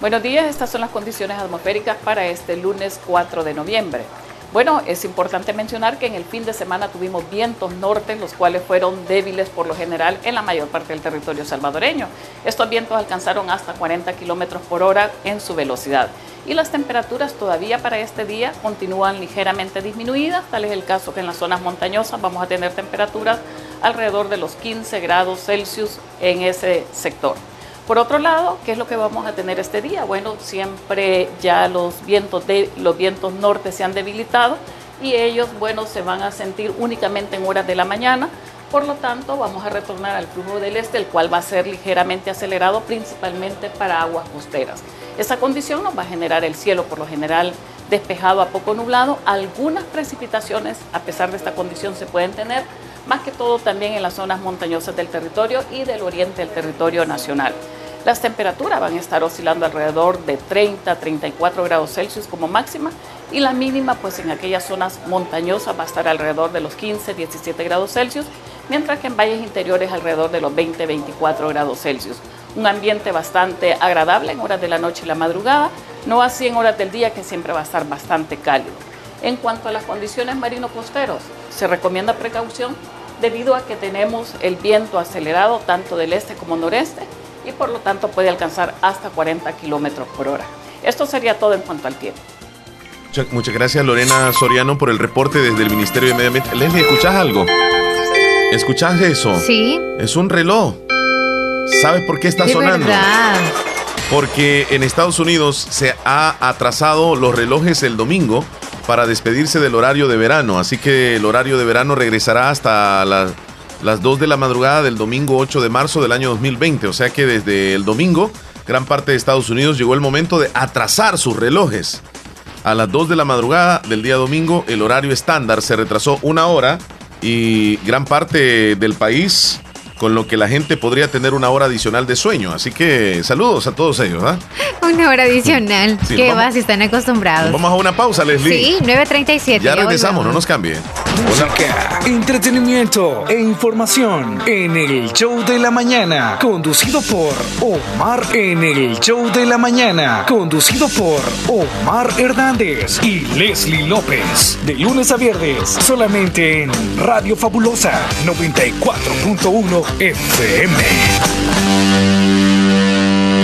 Buenos días, estas son las condiciones atmosféricas para este lunes 4 de noviembre. Bueno, es importante mencionar que en el fin de semana tuvimos vientos norte, los cuales fueron débiles por lo general en la mayor parte del territorio salvadoreño. Estos vientos alcanzaron hasta 40 kilómetros por hora en su velocidad. Y las temperaturas todavía para este día continúan ligeramente disminuidas, tal es el caso que en las zonas montañosas vamos a tener temperaturas alrededor de los 15 grados Celsius en ese sector. Por otro lado, ¿qué es lo que vamos a tener este día? Bueno, siempre ya los vientos, de, los vientos norte se han debilitado y ellos, bueno, se van a sentir únicamente en horas de la mañana. Por lo tanto, vamos a retornar al flujo del este, el cual va a ser ligeramente acelerado, principalmente para aguas costeras. Esa condición nos va a generar el cielo, por lo general, despejado a poco nublado. Algunas precipitaciones, a pesar de esta condición, se pueden tener, más que todo también en las zonas montañosas del territorio y del oriente del territorio nacional. Las temperaturas van a estar oscilando alrededor de 30 a 34 grados Celsius como máxima y la mínima pues en aquellas zonas montañosas va a estar alrededor de los 15, 17 grados Celsius, mientras que en valles interiores alrededor de los 20, 24 grados Celsius. Un ambiente bastante agradable en horas de la noche y la madrugada, no así en horas del día que siempre va a estar bastante cálido. En cuanto a las condiciones marino-costeros, se recomienda precaución debido a que tenemos el viento acelerado tanto del este como noreste y por lo tanto puede alcanzar hasta 40 kilómetros por hora. Esto sería todo en cuanto al tiempo. Muchas gracias Lorena Soriano por el reporte desde el Ministerio de Medio Ambiente. Leslie, ¿escuchás algo? ¿Escuchás eso? Sí. Es un reloj. ¿Sabes por qué está sonando? Verdad. Porque en Estados Unidos se ha atrasado los relojes el domingo para despedirse del horario de verano. Así que el horario de verano regresará hasta las, las 2 de la madrugada del domingo 8 de marzo del año 2020. O sea que desde el domingo, gran parte de Estados Unidos llegó el momento de atrasar sus relojes. A las 2 de la madrugada del día domingo, el horario estándar se retrasó una hora y gran parte del país con lo que la gente podría tener una hora adicional de sueño. Así que saludos a todos ellos. ¿ah? Una hora adicional. Sí, ¿Qué vamos- va si están acostumbrados? Vamos a una pausa, Leslie. Sí, 9.37. Ya regresamos, no nos cambie. Música, entretenimiento e información en el show de la mañana, conducido por Omar en el show de la mañana, conducido por Omar Hernández y Leslie López, de lunes a viernes, solamente en Radio Fabulosa 94.1 FM.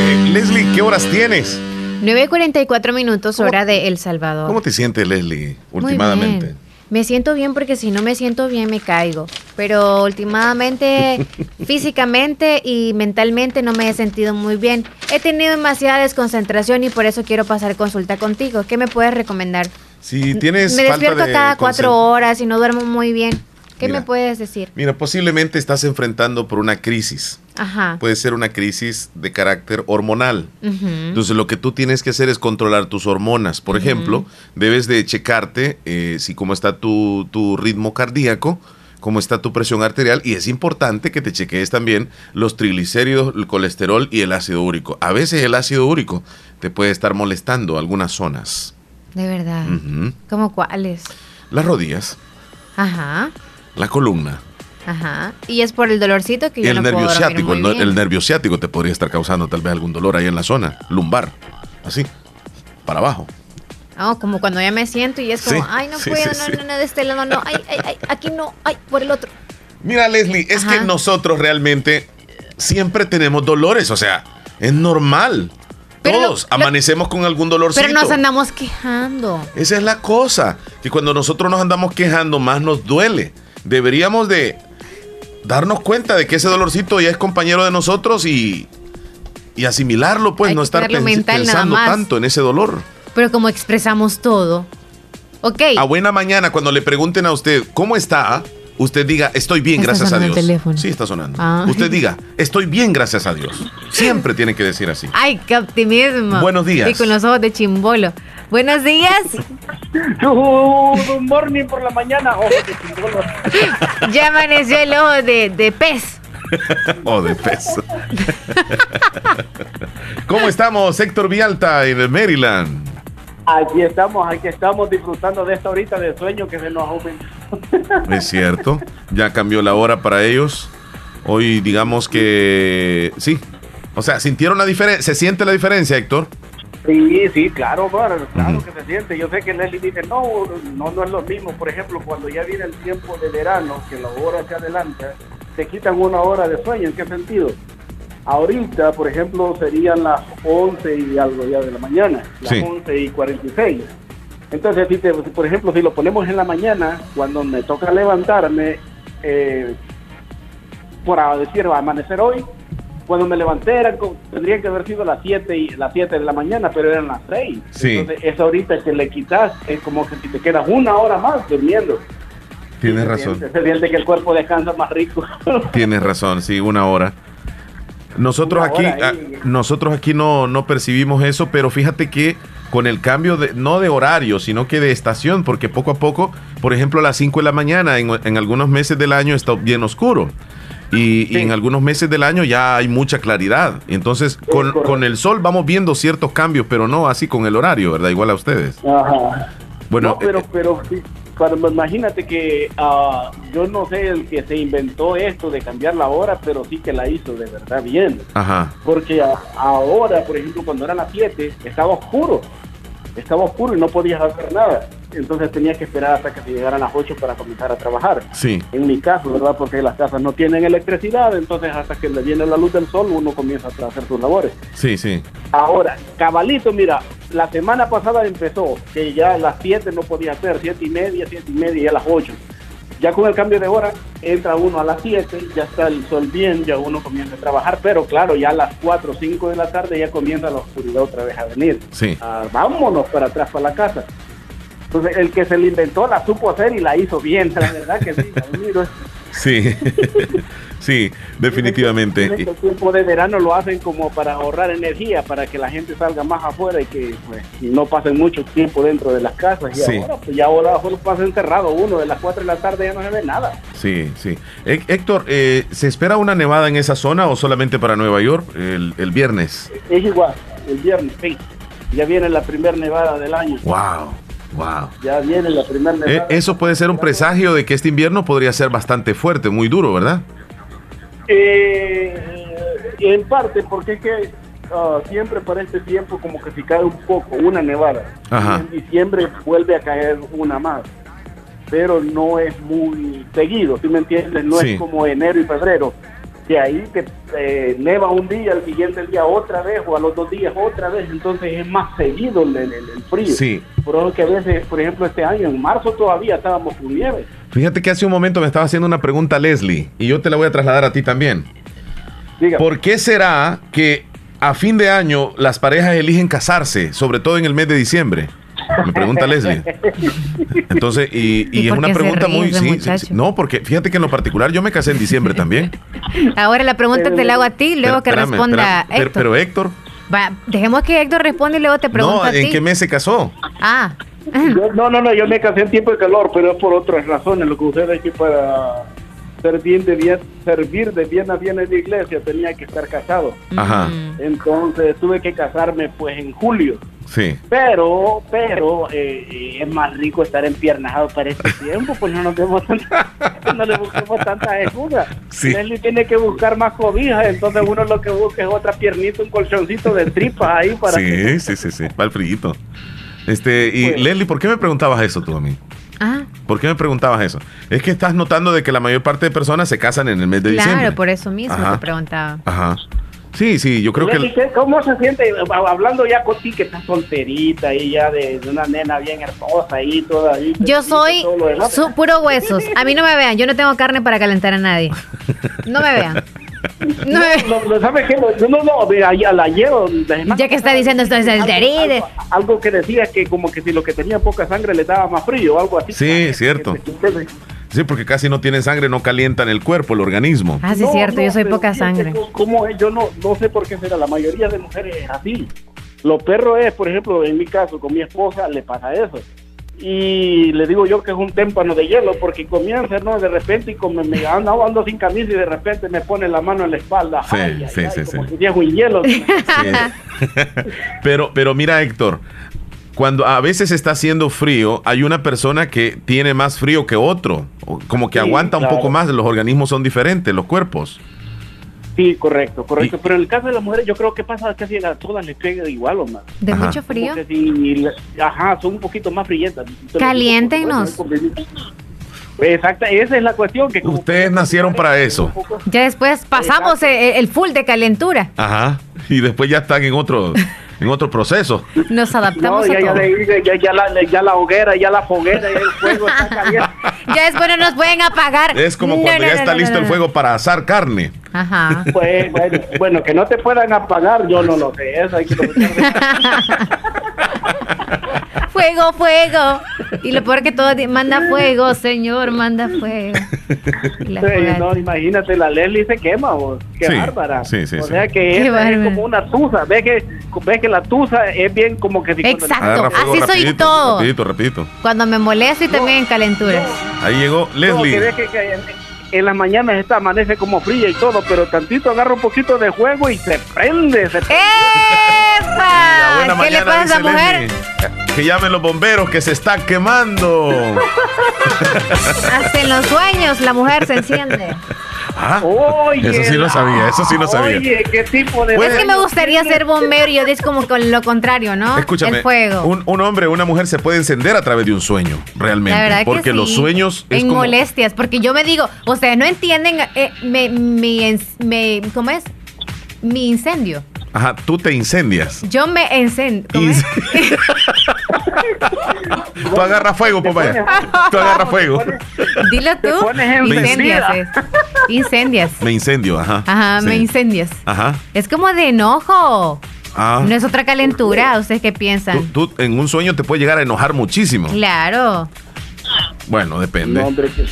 Eh, Leslie, ¿qué horas tienes? 9.44 minutos, hora de El Salvador. ¿Cómo te sientes, Leslie, Muy últimamente? bien. Me siento bien porque si no me siento bien me caigo. Pero últimamente, físicamente y mentalmente no me he sentido muy bien. He tenido demasiada desconcentración y por eso quiero pasar consulta contigo. ¿Qué me puedes recomendar? Si tienes me falta despierto de cada cuatro horas y no duermo muy bien. ¿Qué Mira. me puedes decir? Mira, posiblemente estás enfrentando por una crisis. Ajá. Puede ser una crisis de carácter hormonal. Ujú. Entonces lo que tú tienes que hacer es controlar tus hormonas. Por ejemplo, debes de checarte eh, si cómo está tu, tu ritmo cardíaco, cómo está tu presión arterial y es importante que te chequees también los triglicéridos, el colesterol y el ácido úrico. A veces el ácido úrico te puede estar molestando algunas zonas. De verdad. Ujú. ¿Cómo cuáles? Las rodillas, Ajá. La columna, Ajá. Y es por el dolorcito que yo el no nervio puedo ciático. muy El, no- bien. el nervio ciático te podría estar causando tal vez algún dolor ahí en la zona, lumbar, así, para abajo. Ah, como cuando ya me siento y es como, Sí, ay, no sí, puedo, sí, no, no, no, de este lado, no, ay, ay, ay, aquí no, ay, por el otro. Mira, Leslie, es que nosotros realmente siempre tenemos dolores, o sea, es normal. Pero Todos lo- lo- amanecemos con algún dolorcito. Pero nos andamos quejando. Esa es la cosa, que cuando nosotros nos andamos quejando más nos duele. Deberíamos de darnos cuenta de que ese dolorcito ya es compañero de nosotros y, y asimilarlo, pues Hay no estar pens- mental pensando tanto en ese dolor. Pero como expresamos todo. Ok. A buena mañana, cuando le pregunten a usted cómo está, usted diga, estoy bien, Está gracias a Dios. el teléfono. Sí, está sonando. Ah. Usted diga, estoy bien, gracias a Dios. Siempre tiene que decir así. Ay, qué optimismo. Buenos días. Y con los ojos de chimbolo. Buenos días. Good morning por la mañana. Ojo de chimbolo. Ya amaneció el ojo de, de pez. o de peso. ¿Cómo estamos, Héctor Vialta, en Maryland? Aquí estamos, aquí estamos disfrutando de esta horita de sueño que se nos aumentó. Es cierto, ya cambió la hora para ellos. Hoy digamos que sí. O sea, ¿sintieron la diferencia? ¿Se siente la diferencia, Héctor? Sí, sí, claro, Omar, claro que se siente. Yo sé que Leslie dice, no, no, no es lo mismo. Por ejemplo, cuando ya viene el tiempo de verano, que la hora se adelanta, te quitan una hora de sueño. ¿En qué sentido? Ahorita, por ejemplo, serían las 11 y algo ya de la mañana, las Sí. 11 y 46. Entonces, si te- por ejemplo, si lo ponemos en la mañana, cuando me toca levantarme, eh, por decir, va a amanecer hoy, cuando me levanté eran tendrían que haber sido las 7 y las 7 de la mañana, pero eran las 6. Sí. Entonces, esa ahorita que le quitas es como que si te quedas una hora más durmiendo. Tienes Se razón. siente- Se siente que el cuerpo descansa más rico. Tienes razón, sí, una hora. Nosotros Una aquí, hora ah, nosotros aquí no, no percibimos eso, pero fíjate que con el cambio de, no de horario, sino que de estación, porque poco a poco, por ejemplo, a las 5 de la mañana, en, en algunos meses del año está bien oscuro. Y, y en algunos meses del año ya hay mucha claridad. Entonces, con, con el sol vamos viendo ciertos cambios, pero no así con el horario, ¿verdad? Igual a ustedes. Ajá. Bueno, No, pero, eh, pero pero imagínate que ah, yo no sé el que se inventó esto de cambiar la hora, pero sí que la hizo de verdad bien. ajá. Porque a- ahora, por ejemplo, cuando eran las 7, estaba oscuro. Estaba oscuro y no podías hacer nada. Entonces tenías que esperar hasta que se llegaran las 8 para comenzar a trabajar. Sí. En mi caso, ¿verdad? Porque las casas no tienen electricidad, entonces hasta que le viene la luz del sol uno comienza a hacer sus labores. Sí, sí. Ahora, cabalito, mira, la semana pasada empezó que ya a las 7 no podía hacer, 7 y media, 7 y media y a las 8. Ya con el cambio de hora, entra uno a las 7, ya está el sol bien, ya uno comienza a trabajar, pero claro, ya a las 4 o 5 de la tarde ya comienza la oscuridad otra vez a venir. Sí. Ah, vámonos para atrás, para la casa. Entonces, el que se le inventó la supo hacer y la hizo bien, la verdad que sí. admiro. Sí. sí, definitivamente. Que el tiempo de verano lo hacen como para ahorrar energía, para que la gente salga más afuera y que pues, no pasen mucho tiempo dentro de las casas. Y Sí. ahora, pues ya ahora solo pasa encerrado uno, de las 4 de la tarde ya no se ve nada. Sí, sí. Hé- Héctor, eh, ¿se espera una nevada en esa zona o solamente para Nueva York el, el viernes? Es igual, el viernes, sí. Ya viene la primera nevada del año. Wow, wow. Ya viene la primera Eh, nevada. eso puede ser un presagio de que este invierno podría ser bastante fuerte, muy duro, ¿verdad? Eh, en parte, porque es que ah, siempre para este tiempo como que si cae un poco, una nevada. Ajá. Y en diciembre vuelve a caer una más. Pero no es muy seguido, ¿sí me entiendes? No Sí. es como enero y febrero. De ahí que eh, neva un día, al siguiente día otra vez, o a los dos días otra vez. Entonces es más seguido el, el- el frío. Sí. Por eso que a veces, por ejemplo, este año, en marzo todavía estábamos con nieve. Fíjate que hace un momento me estaba haciendo una pregunta Leslie y yo te la voy a trasladar a ti también. ¿Por qué será que a fin de año las parejas eligen casarse, sobre todo en el mes de diciembre? Me pregunta Leslie. Entonces, y, y ¿Y es una pregunta ríe muy... Sí, sí. No, porque fíjate que en lo particular yo me casé en diciembre también. Ahora la pregunta te la hago a ti, luego Pero, que espérame, responda espérame, pero, Héctor. pero Héctor, Va, dejemos que Héctor responda y luego te pregunto no, a ti. ¿en qué mes se casó? Ah, Yo- no, no, no, yo me casé en tiempo de calor, pero es por otras razones. Lo que usted que para servir de bien, servir de bien a bien en la iglesia tenía que estar casado. Ajá, Entonces tuve que casarme pues en julio. sí. Pero, pero eh, eh, es más rico estar empiernado para este tiempo, pues no nos vemos tanta- no le busquemos tantas excusas. Sí. Leslie tiene que buscar más cobijas, entonces uno lo que busca es otra piernita, un colchoncito de tripas ahí para que- Sí, sí, sí, sí, va el frillito. Este, y Pues- Leslie, ¿por qué me preguntabas eso tú a mí? Ah, ¿Por qué me preguntabas eso? Es que estás notando de que la mayor parte de personas se casan en el mes de claro, diciembre. por eso mismo Ajá. te preguntaba. Ajá. Sí, sí, yo creo que... Leslie, ¿qué- ¿Cómo se siente hablando ya con ti que estás solterita y ya de, de una nena bien hermosa ahí toda ahí? Yo soy su, puro huesos. A mí no me vean, yo no tengo carne para calentar a nadie. No me vean. No vean. No, no, ¿sabe qué? No, no, no, mira, ya la llevo. Ya que está diciendo esto es el algo, deride. algo, algo que decía que como que si lo que tenía poca sangre le daba más frío o algo así. Sí, cierto. Sí, porque casi no tienen sangre, no calientan el cuerpo, el organismo. Ah, sí, No, cierto, no, yo soy poca sangre. es, yo no, no sé por qué será, la mayoría de mujeres es así. Lo perro es, por ejemplo, en mi caso, con mi esposa le pasa eso. Y le digo yo que es un témpano de hielo, porque comienza, ¿no? De repente, y como me ando, ando sin camisa y de repente me pone la mano en la espalda. Sí, Ay, ay, sí, ay, sí, como sí. un hielo. pero, pero mira, Héctor, cuando a veces está haciendo frío, hay una persona que tiene más frío que otro, como que Sí, aguanta un poco más, los organismos son diferentes, los cuerpos. Sí, correcto, correcto. Pero en el caso de las mujeres, yo creo que pasa casi a todas les pega igual o más. ¿De Ajá. mucho frío? Si ajá, son un poquito más frillentas. Caliéntenos. Exacto, esa es la cuestión. que Ustedes nacieron para eso. Ya después pasamos el, el full de calentura. Ajá. Y después ya están en otro, en otro proceso. Nos No, adaptamos ya, a ya, todo. ya, ya, ya la, ya la hoguera, ya la foguera, ya el fuego está caliente. Ya después no nos pueden apagar. Es como No, cuando no, ya no, está no, listo no, el no. fuego para asar carne. Ajá. Pues, bueno, bueno, que no te puedan apagar, yo no lo sé. Eso hay que Fuego, fuego. Y lo peor que todo, manda fuego, señor, manda fuego. La Sí, fogata. no, imagínate, la Leslie se quema, vos. Qué Sí, bárbara. sí, sí, o sea que esa es como una tusa. Ves que, ves que la tusa es bien como que si Exacto. Así soy todo. Rapidito, rapidito. Cuando me molesto y también en calenturas. Ahí llegó No, que Leslie. que, que- en las mañanas esta amanece como fría y todo, pero tantito agarra un poquito de juego y se prende, se prende. ¡Epa! ¿Qué le pasa a esa mujer? Que llamen los bomberos que se está quemando. Hasta en los sueños la mujer se enciende. Ah, eso sí lo sabía, eso sí lo sabía. Oye, ¿qué tipo de... Es que me gustaría ser bombero y yo es como con lo contrario, ¿no? Escúchame, El fuego. Un, un hombre o una mujer se puede encender a través de un sueño, realmente. La verdad que porque los sueños es en como... molestias, porque yo me digo, ustedes no entienden eh, me, mi, ens- me- ¿cómo es? Mi incendio. Ajá, tú te incendias. Yo me encendo. Tú agarras fuego, papá. Tú agarras fuego. Dilo tú. Incendias. es. Incendias. Me incendio, ajá. Ajá, me incendias. Ajá. Es como de enojo. Ah. No es otra calentura. ¿Ustedes qué Tú, piensan? tú en un sueño te puede llegar a enojar muchísimo. Claro. Bueno, depende. No, hombre, que-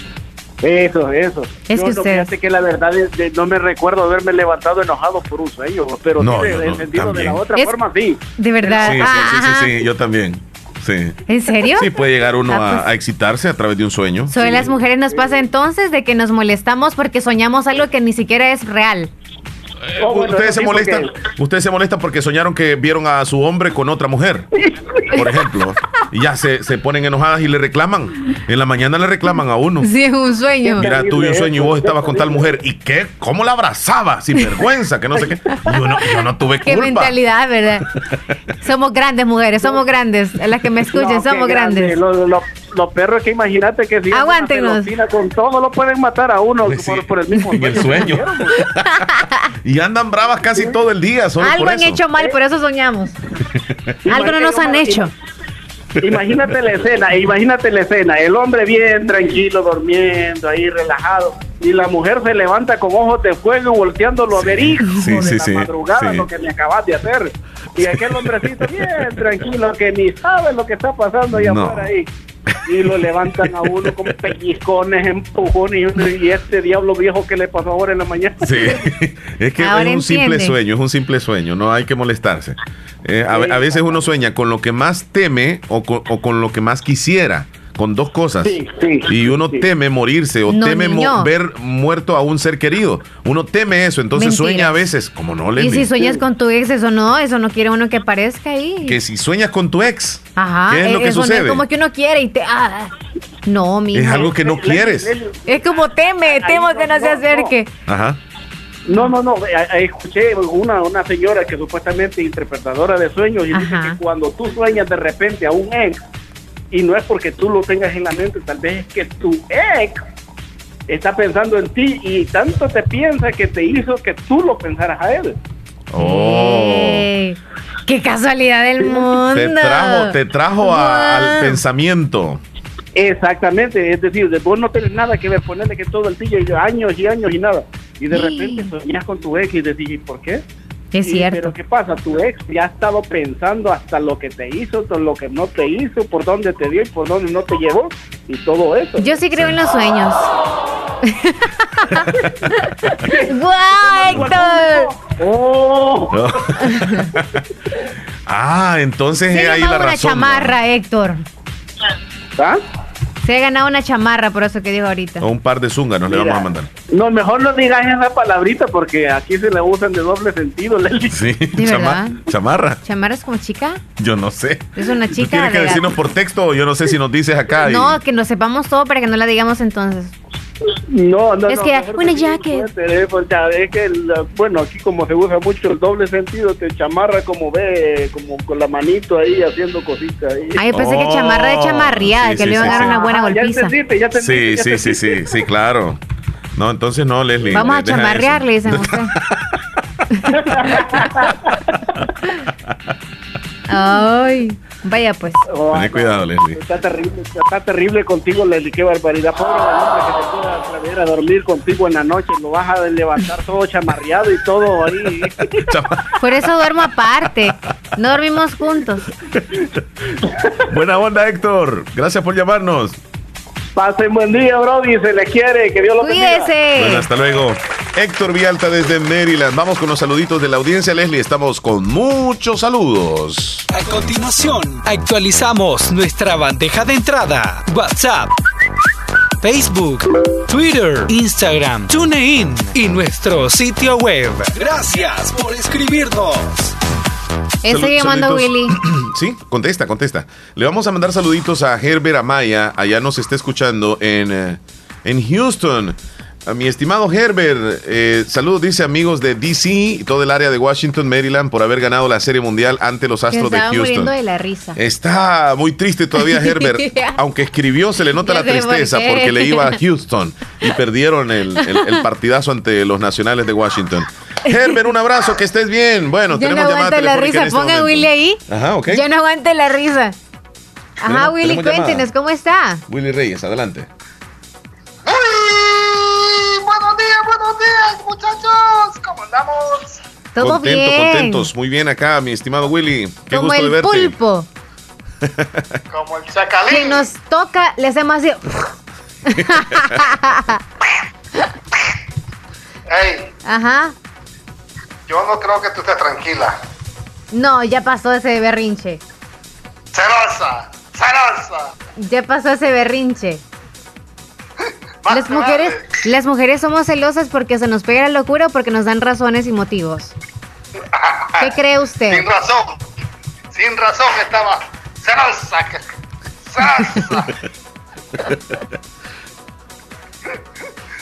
Eso, eso. Es Yo que no, usted- fíjate que la verdad es de- no me recuerdo haberme levantado enojado por un sueño, pero No, sí, no, sentido de la otra Es- forma sí. De verdad. Sí, sí, Ah, sí, sí, ajá. sí, yo también. Sí. ¿En serio? Sí, puede llegar uno Ah, a, pues. a excitarse a través de un sueño. Sobre Sí. las mujeres nos pasa entonces de que nos molestamos porque soñamos algo que ni siquiera es real. Oh, bueno, ustedes se molestan, porque- ustedes se molestan porque soñaron que vieron a su hombre con otra mujer, por ejemplo, y ya se, se ponen enojadas y le reclaman. En la mañana le reclaman a uno. Sí, es un sueño. Mira, tuve un sueño y vos estabas con tal mujer. ¿Y qué? ¿Cómo la abrazaba? Sin vergüenza, que no sé qué. Yo no, yo no tuve Qué culpa. mentalidad, ¿verdad? Somos grandes mujeres, somos grandes. A las que me escuchen, No, qué somos grande. grandes. Lo, lo- lo perro es que imagínate que si una Aguántenos. con todo lo pueden matar a uno Sí. por, por el mismo En el sueño. Y andan bravas casi todo el día, solo Algo por han eso. hecho mal, por eso soñamos. Algo no nos han hecho. Imagínate la escena, imagínate la escena, el hombre bien tranquilo, durmiendo ahí relajado, y la mujer se levanta con ojos de fuego volteándolo a ver, hijo sí, de sí, la sí, madrugada, sí. lo que me acabas de hacer. Y aquel hombrecito bien tranquilo, que ni sabe lo que está pasando allá No. afuera ahí. Y lo levantan a uno con pellizcones, empujones, y, uno, y este diablo viejo que le pasó ahora en la mañana. Sí, es que Ahora es un simple sueño, es un simple sueño, no hay que molestarse. Eh, a, a veces uno sueña con lo que más teme o con, o con lo que más quisiera, con dos cosas. Sí, sí, y uno sí. teme morirse o No, teme ver muerto a un ser querido. Uno teme eso, entonces Mentiras. sueña a veces, como no le Y si sueñas con tu ex, eso no, eso no quiere uno que aparezca ahí. que si sueñas con tu ex, Ajá, ¿qué es lo que eso no sucede? es como que uno quiere y te... ah, no, mi Es algo que no quieres. Es como teme, temo que no se acerque. Ajá. No, no, no. eh, eh, Escuché una, una señora que supuestamente es interpretadora de sueños y dice Ajá. que cuando tú sueñas de repente a un ex, y no es porque tú lo tengas en la mente, tal vez es que tu ex está pensando en ti y tanto te piensa que te hizo que tú lo pensaras a él. Oh. ¡Qué casualidad del mundo! Te trajo, te trajo a- al pensamiento. Exactamente, es decir, de vos no tenés nada que ver, ponerle que todo el día, y años y años y nada. Y de repente soñás con tu ex y decís, ¿y por qué? Es Y, cierto. Pero ¿qué pasa? Tu ex ya ha estado pensando hasta lo que te hizo, todo lo que no te hizo, por dónde te dio y por dónde no te llevó y todo eso. Yo sí creo en los sueños. ¡Guau, Héctor! ¡Oh! ah, entonces ha ahí la ganado una razón. chamarra, Héctor. ¿Ah? Se ha ganado una chamarra, por eso que dijo ahorita. O un par de zunganos le Mira. vamos a mandar. No, mejor no digas esa palabrita porque aquí se le usan de doble sentido, Leslie. Sí, ¿De chama- verdad? chamarra. ¿Chamarra es como chica? Yo no sé. Es una Tú chica. tienes que de- decirnos por texto o yo no sé si nos dices acá. y- No, que nos sepamos todo para que no la digamos entonces. No, no, Es no, que mejor una que ya, es que, el, bueno, aquí como se usa mucho el doble sentido, te chamarra como ve, como con la manito ahí haciendo cositas. Ahí. Ay, yo pensé que Oh, chamarra de chamarría, sí, que sí, le iban a dar sí. una buena Ah, ya entendiste, ya Sí, ya sí, sí, sí, sí, claro. No, entonces no, Leslie. Vamos a deja chamarrear, eso. le dicen usted. Ay, vaya pues. Oh, Ten cuidado, Leslie. Está terrible, está terrible contigo, Leslie, qué barbaridad. Pobre hombre que se pueda atrever a dormir contigo en la noche, lo vas a levantar todo chamarreado y todo ahí. Por eso duermo aparte. No dormimos juntos. Buena onda, Héctor. Gracias por llamarnos. Pasen buen día, Brody, se les quiere, que Dios los bendiga. Bueno, hasta luego. Héctor Vialta desde Maryland. Vamos con los saluditos de la audiencia, Leslie. Estamos con muchos saludos. A continuación, actualizamos nuestra bandeja de entrada. WhatsApp Facebook, Twitter, Instagram, TuneIn y nuestro sitio web. Gracias por escribirnos. Salud- llamando. Willy. Sí, contesta, contesta. Le vamos a mandar saluditos a Herbert Amaya. Allá nos está escuchando en, eh, en Houston. A mi estimado Herbert, eh, saludos, dice amigos de DC y todo el área de Washington, Maryland, por haber ganado la Serie Mundial ante los Astros de Houston. muriendo de la risa. Está muy triste todavía Herbert, aunque escribió se le nota la por tristeza porque le iba a Houston y perdieron el, el- el partidazo ante los nacionales de Washington. Herbert, un abrazo, que estés bien. Bueno, Ya no tenemos llamada aguanta la risa. en este Ponga momento. Willy ahí. Ajá, ok. Ya no aguante la risa. Ajá, Willy, llamada. cuéntenos, ¿cómo está? Willy Reyes, adelante. Muchachos. ¿Cómo andamos? Todo Contento, bien. contentos. Muy bien acá, mi estimado Willy. Qué Como gusto de el verte. pulpo. Como el chacalín. Que nos toca, le hacemos así. Ey, Ajá. yo no creo que tú estés tranquila. No, ya pasó ese berrinche. Celosa, celosa. Ya pasó ese berrinche. Las mujeres, las mujeres somos celosas porque se nos pega la locura o porque nos dan razones y motivos. ¿Qué cree usted? Sin razón, sin razón estaba que- Celosa.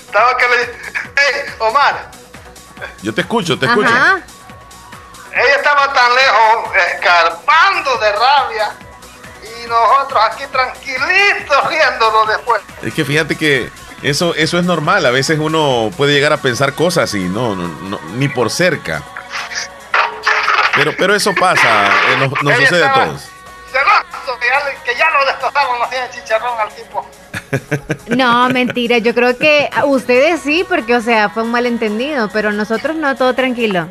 estaba que le... Ey, Omar, Yo te escucho, te escucho. Ajá. ella estaba tan lejos, escarbando de rabia. Y nosotros aquí tranquilitos riéndonos después. Es que fíjate que eso, eso es normal. A veces uno puede llegar a pensar cosas y no, no, no, ni por cerca. Pero, pero eso pasa, eh, nos, sucede a todos. Celoso, que ya, le- que ya lo destrozamos, nos tiene chicharrón al tipo. No, mentira. Yo creo que ustedes sí, porque, o sea, fue un malentendido, pero nosotros no, todo tranquilo.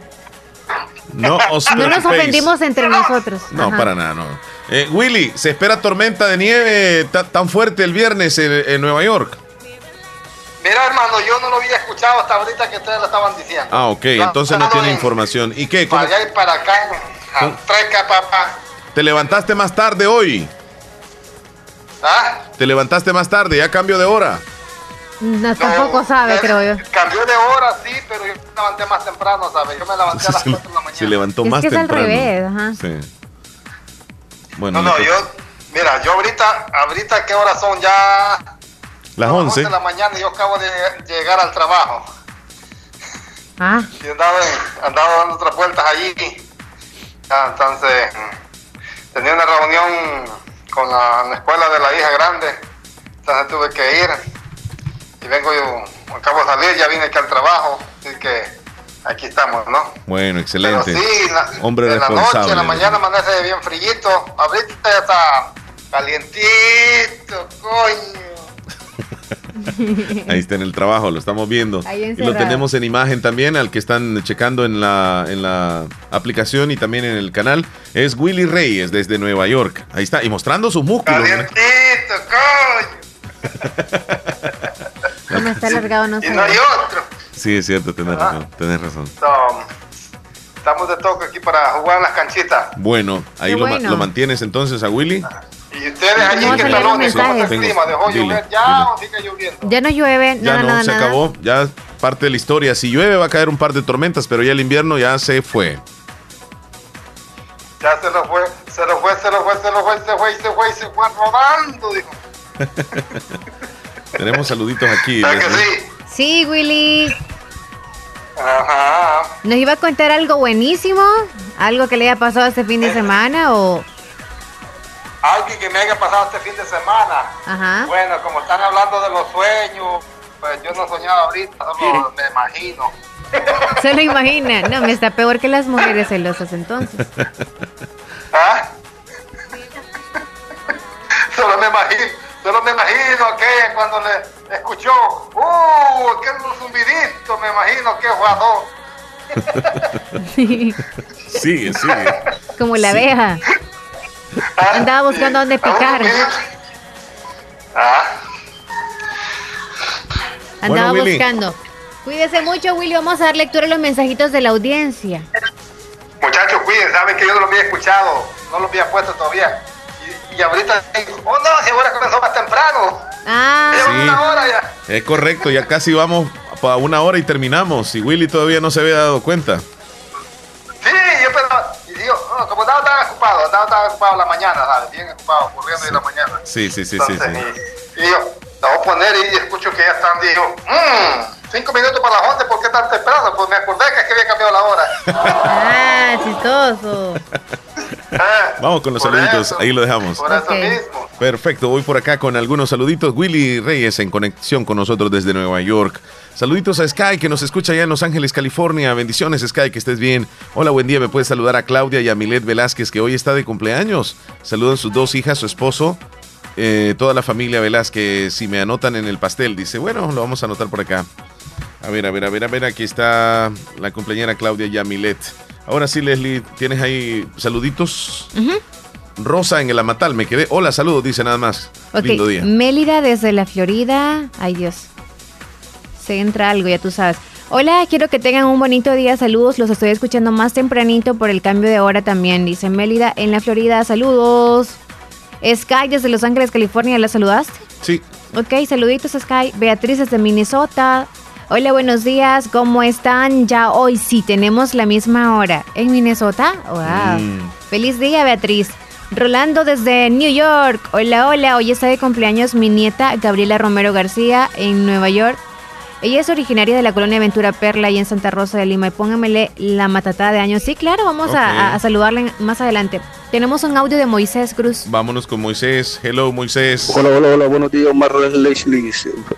No, os No nos ofendimos entre nosotros. No, Ajá. para nada, no. Eh, Willy, ¿se espera tormenta de nieve ta- tan fuerte el viernes en, en Nueva York? Mira, hermano, yo no lo había escuchado hasta ahorita que ustedes lo estaban diciendo. Ah, ok, entonces no tiene en- información. ¿Y qué? ¿Cómo- Para allá y para acá, treca, papá. ¿Te levantaste más tarde hoy? ¿Ah? ¿Te levantaste más tarde? ¿Ya cambio de hora? No, tampoco sabe, eh, creo yo. Cambió de hora, sí, pero yo me levanté más temprano, ¿sabes? Yo me levanté a las Se, 4 de la mañana. se levantó Es más que es al temprano. revés, ajá. Sí. Bueno, No, no, yo, mira, yo ahorita, ahorita, ¿qué horas son? Ya las las 11. de la mañana y yo acabo de llegar al trabajo. Ah, Y andaba, dando otras vueltas allí. Entonces, tenía una reunión con la, la escuela de la hija grande. Entonces tuve que ir. Y vengo yo, acabo de salir, ya vine aquí al trabajo. Así que aquí estamos, ¿no? Bueno, excelente. Pero sí, la, Hombre en la noche, responsable. en la mañana amanece bien frillito. Ahorita ya está calientito, coño. Ahí está en el trabajo, lo estamos viendo. Ahí y lo tenemos en imagen también, al que están checando en la, en la aplicación y también en el canal. Es Willy Reyes desde Nueva York. Ahí está, y mostrando sus músculos. coño. está alargado, no Y no hay otro. Sí, es cierto, tenés razón. Tenés razón. Estamos de toque aquí para jugar en las canchitas. Bueno, ahí lo, bueno. lo mantienes entonces a Willy. Y ustedes allí que talones, ¿cómo está el mensajes. clima? ¿Dejó Dile, llover ya dile. o sigue lloviendo? Ya no llueve, Ya no, nada, se nada. acabó. Ya parte de la historia. Si llueve va a caer un par de tormentas, pero ya el invierno ya se fue. Ya se lo fue, se lo fue, se lo fue, se lo fue, se fue, y se fue, se fue rodando, dijo. Tenemos saluditos aquí. ¿Verdad que sí? Sí, Willy. Ajá. ¿Nos iba a contar algo buenísimo? ¿Algo que le haya pasado este fin de semana o...? Algo que me haya pasado este fin de semana. Ajá. Bueno, como están hablando de los sueños, pues yo no soñaba ahorita, solo me imagino. Se lo imagina. No, me está peor que las mujeres celosas entonces. ¿Ah? solo me imagino, solo me imagino aquella cuando le escuchó, ¡uh! aquel zumbidito, me imagino que jugador. Sigue, sigue. Como la abeja. Andaba buscando dónde picar. Ah, Andaba Bueno, Willy. buscando. Cuídese mucho, Willy. Vamos a dar lectura a los mensajitos de la audiencia. muchachos, cuiden, saben que yo no lo había escuchado, no lo había puesto todavía. Y, y ahorita digo, oh no, si ahora comenzó más temprano. Ah. Sí. Una hora ya. Es correcto, ya casi vamos para una hora y terminamos. Y Willy todavía no se había dado cuenta. Sí, yo pensaba, y digo, no, como estaba tan ocupado, estaba tan ocupado la mañana, ¿sabes? Bien ocupado, corriendo en la mañana. Sí, sí, sí, sí. Entonces, sí. Y, y yo, la voy a poner y escucho que ya están, digo, mmm, cinco minutos para las 11, ¿por qué tan temprano? Pues me acordé que, es que había cambiado la hora. Ah, chistoso. Vamos con los Por saluditos, eso, ahí lo dejamos. Por eso mismo. Perfecto, voy por acá con algunos saluditos. Willy Reyes en conexión con nosotros desde Nueva York. Saluditos a Sky que nos escucha allá en Los Ángeles, California. Bendiciones Sky, que estés bien. Hola, buen día. Me puedes saludar a Claudia y a Milet Velázquez que hoy está de cumpleaños. Saludan sus dos hijas, su esposo, eh, toda la familia Velázquez. Si me anotan en el pastel, dice, bueno, lo vamos a anotar por acá. A ver, a ver, a ver, a ver, aquí está la cumpleañera Claudia Yamilet. Ahora sí, Leslie, ¿tienes ahí saluditos? Rosa en el Amatal, me quedé. Hola, saludos, dice nada más. Ok, Lindo día. Mélida desde la Florida. Ay, Dios. Se entra algo, ya tú sabes. Hola, quiero que tengan un bonito día. Saludos, los estoy escuchando más tempranito por el cambio de hora también. Dice Mélida en la Florida. Saludos. Sky desde Los Ángeles, California. ¿La saludaste? Sí. Ok, saluditos Sky. Beatriz desde Minnesota. Hola, buenos días. ¿Cómo están? Ya hoy sí tenemos la misma hora. ¿En Minnesota? Wow. Mm. Feliz día, Beatriz. Rolando desde New York. Hola, hola. Hoy está de cumpleaños mi nieta Gabriela Romero García en Nueva York. Ella es originaria de la colonia Ventura Perla y en Santa Rosa de Lima. Y pónganmele la matatada de años. Sí, claro, vamos a- a, a saludarle más adelante. Tenemos un audio de Moisés Cruz. Vámonos con Moisés. Hello, Moisés. Hola, hola, hola, buenos días, Omar Leslie.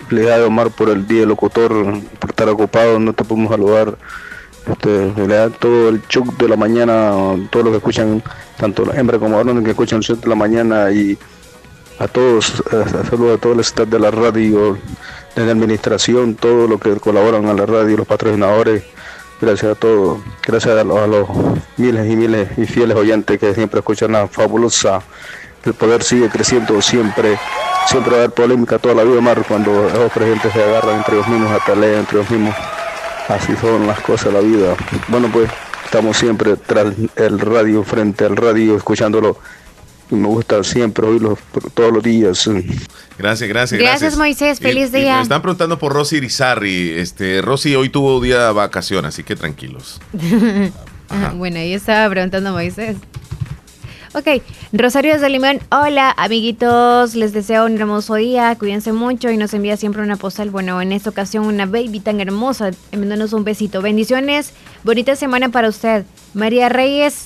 Felicidades, Omar, por el día locutor, por estar ocupado, no te podemos saludar. Este, todo el show de la mañana, todos los que escuchan, tanto la hembra como varones que escuchan el show de la mañana y a todos, saludos a todo el staff de la radio, de la administración, todos los que colaboran a la radio, los patrocinadores. Gracias a todos, gracias a los, los miles y miles y fieles oyentes que siempre escuchan la fabulosa. El poder sigue creciendo siempre, siempre va a haber polémica toda la vida, Mar, cuando esos presidentes se agarran entre ellos mismos, a pelear entre ellos mismos. Así son las cosas de la vida. Bueno, pues estamos siempre tras el radio, frente al radio, escuchándolo. Me gusta siempre oírlo por- todos los días. Gracias, gracias, Gracias, Moisés. Feliz Y- y día. me están preguntando por Rosy Irizarry. Este, Rosy hoy tuvo día de vacación, así que tranquilos. Ajá, bueno, ahí estaba preguntando Moisés. Ok, Rosario desde Limón. Hola, amiguitos. Les deseo un hermoso día. Cuídense mucho y nos envía siempre una postal. Bueno, en esta ocasión una baby tan hermosa. Enviándonos un besito. Bendiciones. Bonita semana para usted. María Reyes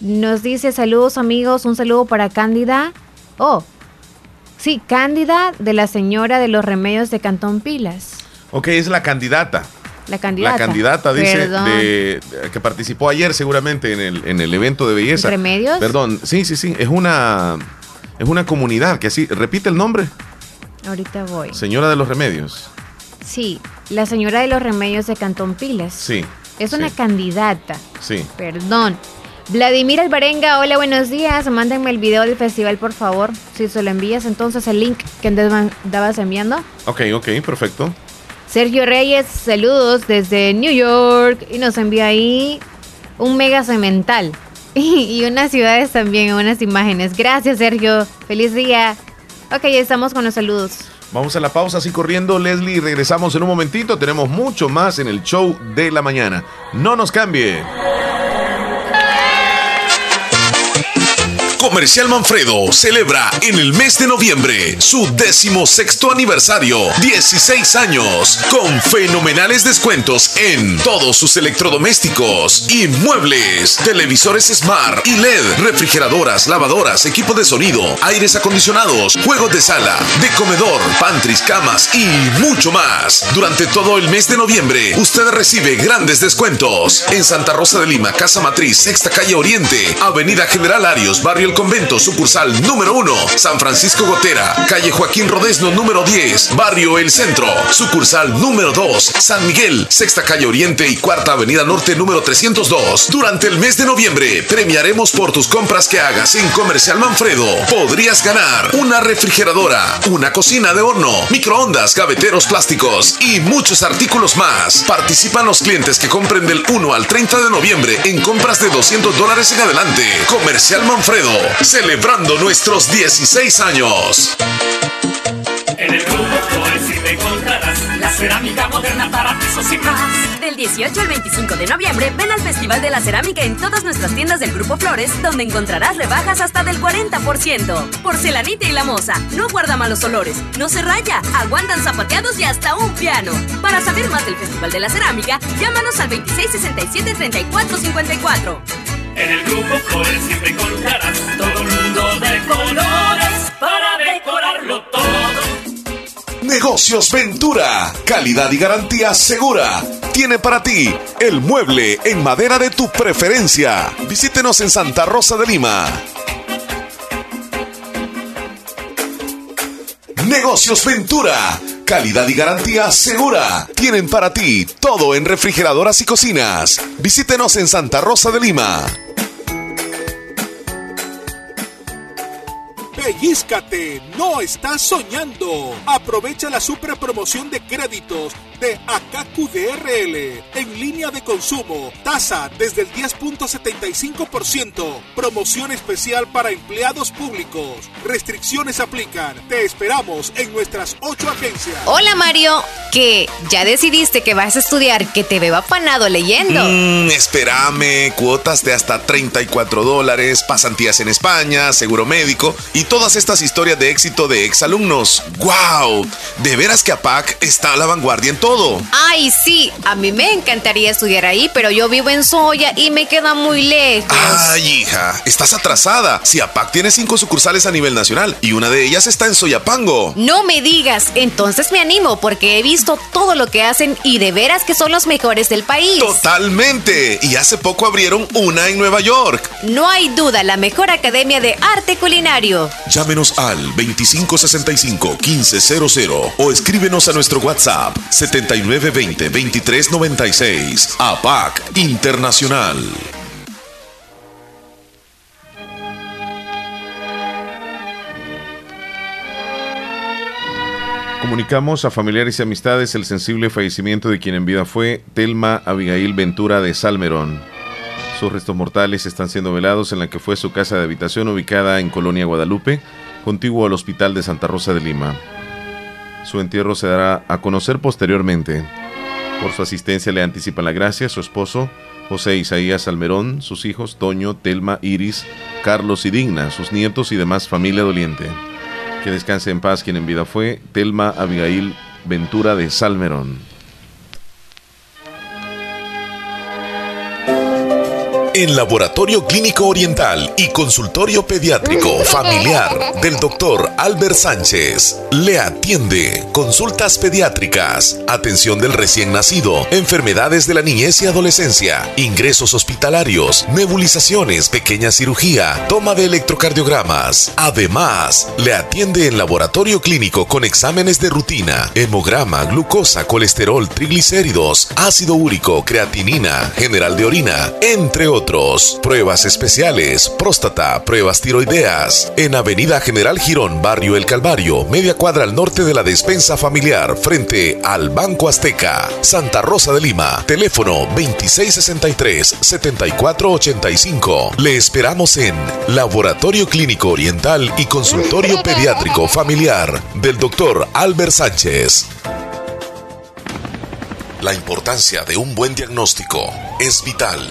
nos dice saludos, amigos. Un saludo para Cándida. Oh, sí, Cándida de la señora de los remedios de Cantón Pilas. Ok, es la candidata. La candidata. La candidata dice Perdón. de, de- que participó ayer seguramente en el, en el evento de belleza. ¿Remedios? Perdón, sí, sí, sí. Es una, es una comunidad que así. Repite el nombre. Ahorita voy. Señora de los Remedios. Sí, la señora de los remedios de Cantón Pilas. Sí. Es una candidata. Sí. Perdón. Vladimir Alvarenga, hola, buenos días. Mándenme el video del festival, por favor. Si se lo envías, entonces el link que andabas enviando. Ok, ok, perfecto. Sergio Reyes, saludos desde New York. Y nos envía ahí un mega cemental. Y, y unas ciudades también, unas imágenes. Gracias, Sergio. Feliz día. Ok, ya estamos con los saludos. Vamos a la pausa así corriendo, Leslie. Regresamos en un momentito. Tenemos mucho más en el show de la mañana. No nos cambie. Comercial Manfredo celebra en el mes de noviembre su décimo sexto aniversario, 16 años, con fenomenales descuentos en todos sus electrodomésticos y muebles, televisores Smart y LED, refrigeradoras, lavadoras, equipo de sonido, aires acondicionados, juegos de sala, de comedor, pantries, camas y mucho más. Durante todo el mes de noviembre, usted recibe grandes descuentos en Santa Rosa de Lima, Casa Matriz, Sexta Calle Oriente, Avenida General Arios, Barrio El Convento, sucursal número 1, San Francisco Gotera, Calle Joaquín Rodesno número 10, Barrio El Centro, sucursal número 2, San Miguel, Sexta Calle Oriente y Cuarta Avenida Norte número 302. Durante el mes de noviembre, premiaremos por tus compras que hagas en Comercial Manfredo. Podrías ganar una refrigeradora, una cocina de horno, microondas, gaveteros plásticos y muchos artículos más. Participan los clientes que compren del 1 al 30 de noviembre en compras de 200 dólares en adelante. Comercial Manfredo, celebrando nuestros 16 años. En el cerámica moderna para pisos y más. Del 18 al 25 de noviembre, ven al Festival de la Cerámica en todas nuestras tiendas del Grupo Flores, donde encontrarás rebajas hasta del 40%. Porcelanita y la moza, no guarda malos olores, no se raya, aguantan zapateados y hasta un piano. Para saber más del Festival de la Cerámica, llámanos al 2667-3454. En el Grupo Flores siempre encontrarás todo el mundo de colores para decorarlo todo. Negocios Ventura, calidad y garantía segura. Tiene para ti el mueble en madera de tu preferencia. Visítenos en Santa Rosa de Lima. Negocios Ventura, calidad y garantía segura. Tienen para ti todo en refrigeradoras y cocinas. Visítenos en Santa Rosa de Lima. Pellízcate, no estás soñando. Aprovecha la super promoción de créditos de AKQDRL en línea de consumo. Tasa desde el 10.75%. Promoción especial para empleados públicos. Restricciones aplican. Te esperamos en nuestras ocho agencias. Hola Mario, que ya decidiste que vas a estudiar, que te veo apanado leyendo. Mm, espérame, cuotas de hasta 34 dólares, pasantías en España, seguro médico y todas estas historias de éxito de exalumnos. ¡Wow! De veras que APAC está a la vanguardia en todo. Ay, sí, a mí me encantaría estudiar ahí, pero yo vivo en Soya y me queda muy lejos. Ay, hija, estás atrasada. Si APAC tiene cinco sucursales a nivel nacional y una de ellas está en Soyapango. No me digas, entonces me animo porque he visto todo lo que hacen y de veras que son los mejores del país. Totalmente. Y hace poco abrieron una en Nueva York. No hay duda, la mejor academia de arte culinario. Llámenos al 2565-1500 o escríbenos a nuestro WhatsApp 7920-2396. APAC Internacional. Comunicamos a familiares y amistades el sensible fallecimiento de quien en vida fue Telma Abigail Ventura de Salmerón. Sus restos mortales están siendo velados en la que fue su casa de habitación ubicada en Colonia Guadalupe, contiguo al Hospital de Santa Rosa de Lima. Su entierro se dará a conocer posteriormente. Por su asistencia le anticipan la gracia su esposo, José Isaías Salmerón, sus hijos Toño, Telma, Iris, Carlos y Digna, sus nietos y demás familia doliente. Que descanse en paz quien en vida fue Telma Abigail Ventura de Salmerón. En Laboratorio Clínico Oriental y Consultorio Pediátrico Familiar del Dr. Albert Sánchez le atiende consultas pediátricas, atención del recién nacido, enfermedades de la niñez y adolescencia, ingresos hospitalarios, nebulizaciones, pequeña cirugía, toma de electrocardiogramas. Además, le atiende en laboratorio clínico con exámenes de rutina, hemograma, glucosa, colesterol, triglicéridos, ácido úrico, creatinina, general de orina, entre otros. Pruebas especiales, próstata, pruebas tiroideas. En Avenida General Girón, Barrio El Calvario, media cuadra al norte de la despensa familiar, frente al Banco Azteca. Santa Rosa de Lima. Teléfono 2663-7485. Le esperamos en Laboratorio Clínico Oriental y Consultorio Pediátrico Familiar del Dr. Albert Sánchez. La importancia de un buen diagnóstico es vital.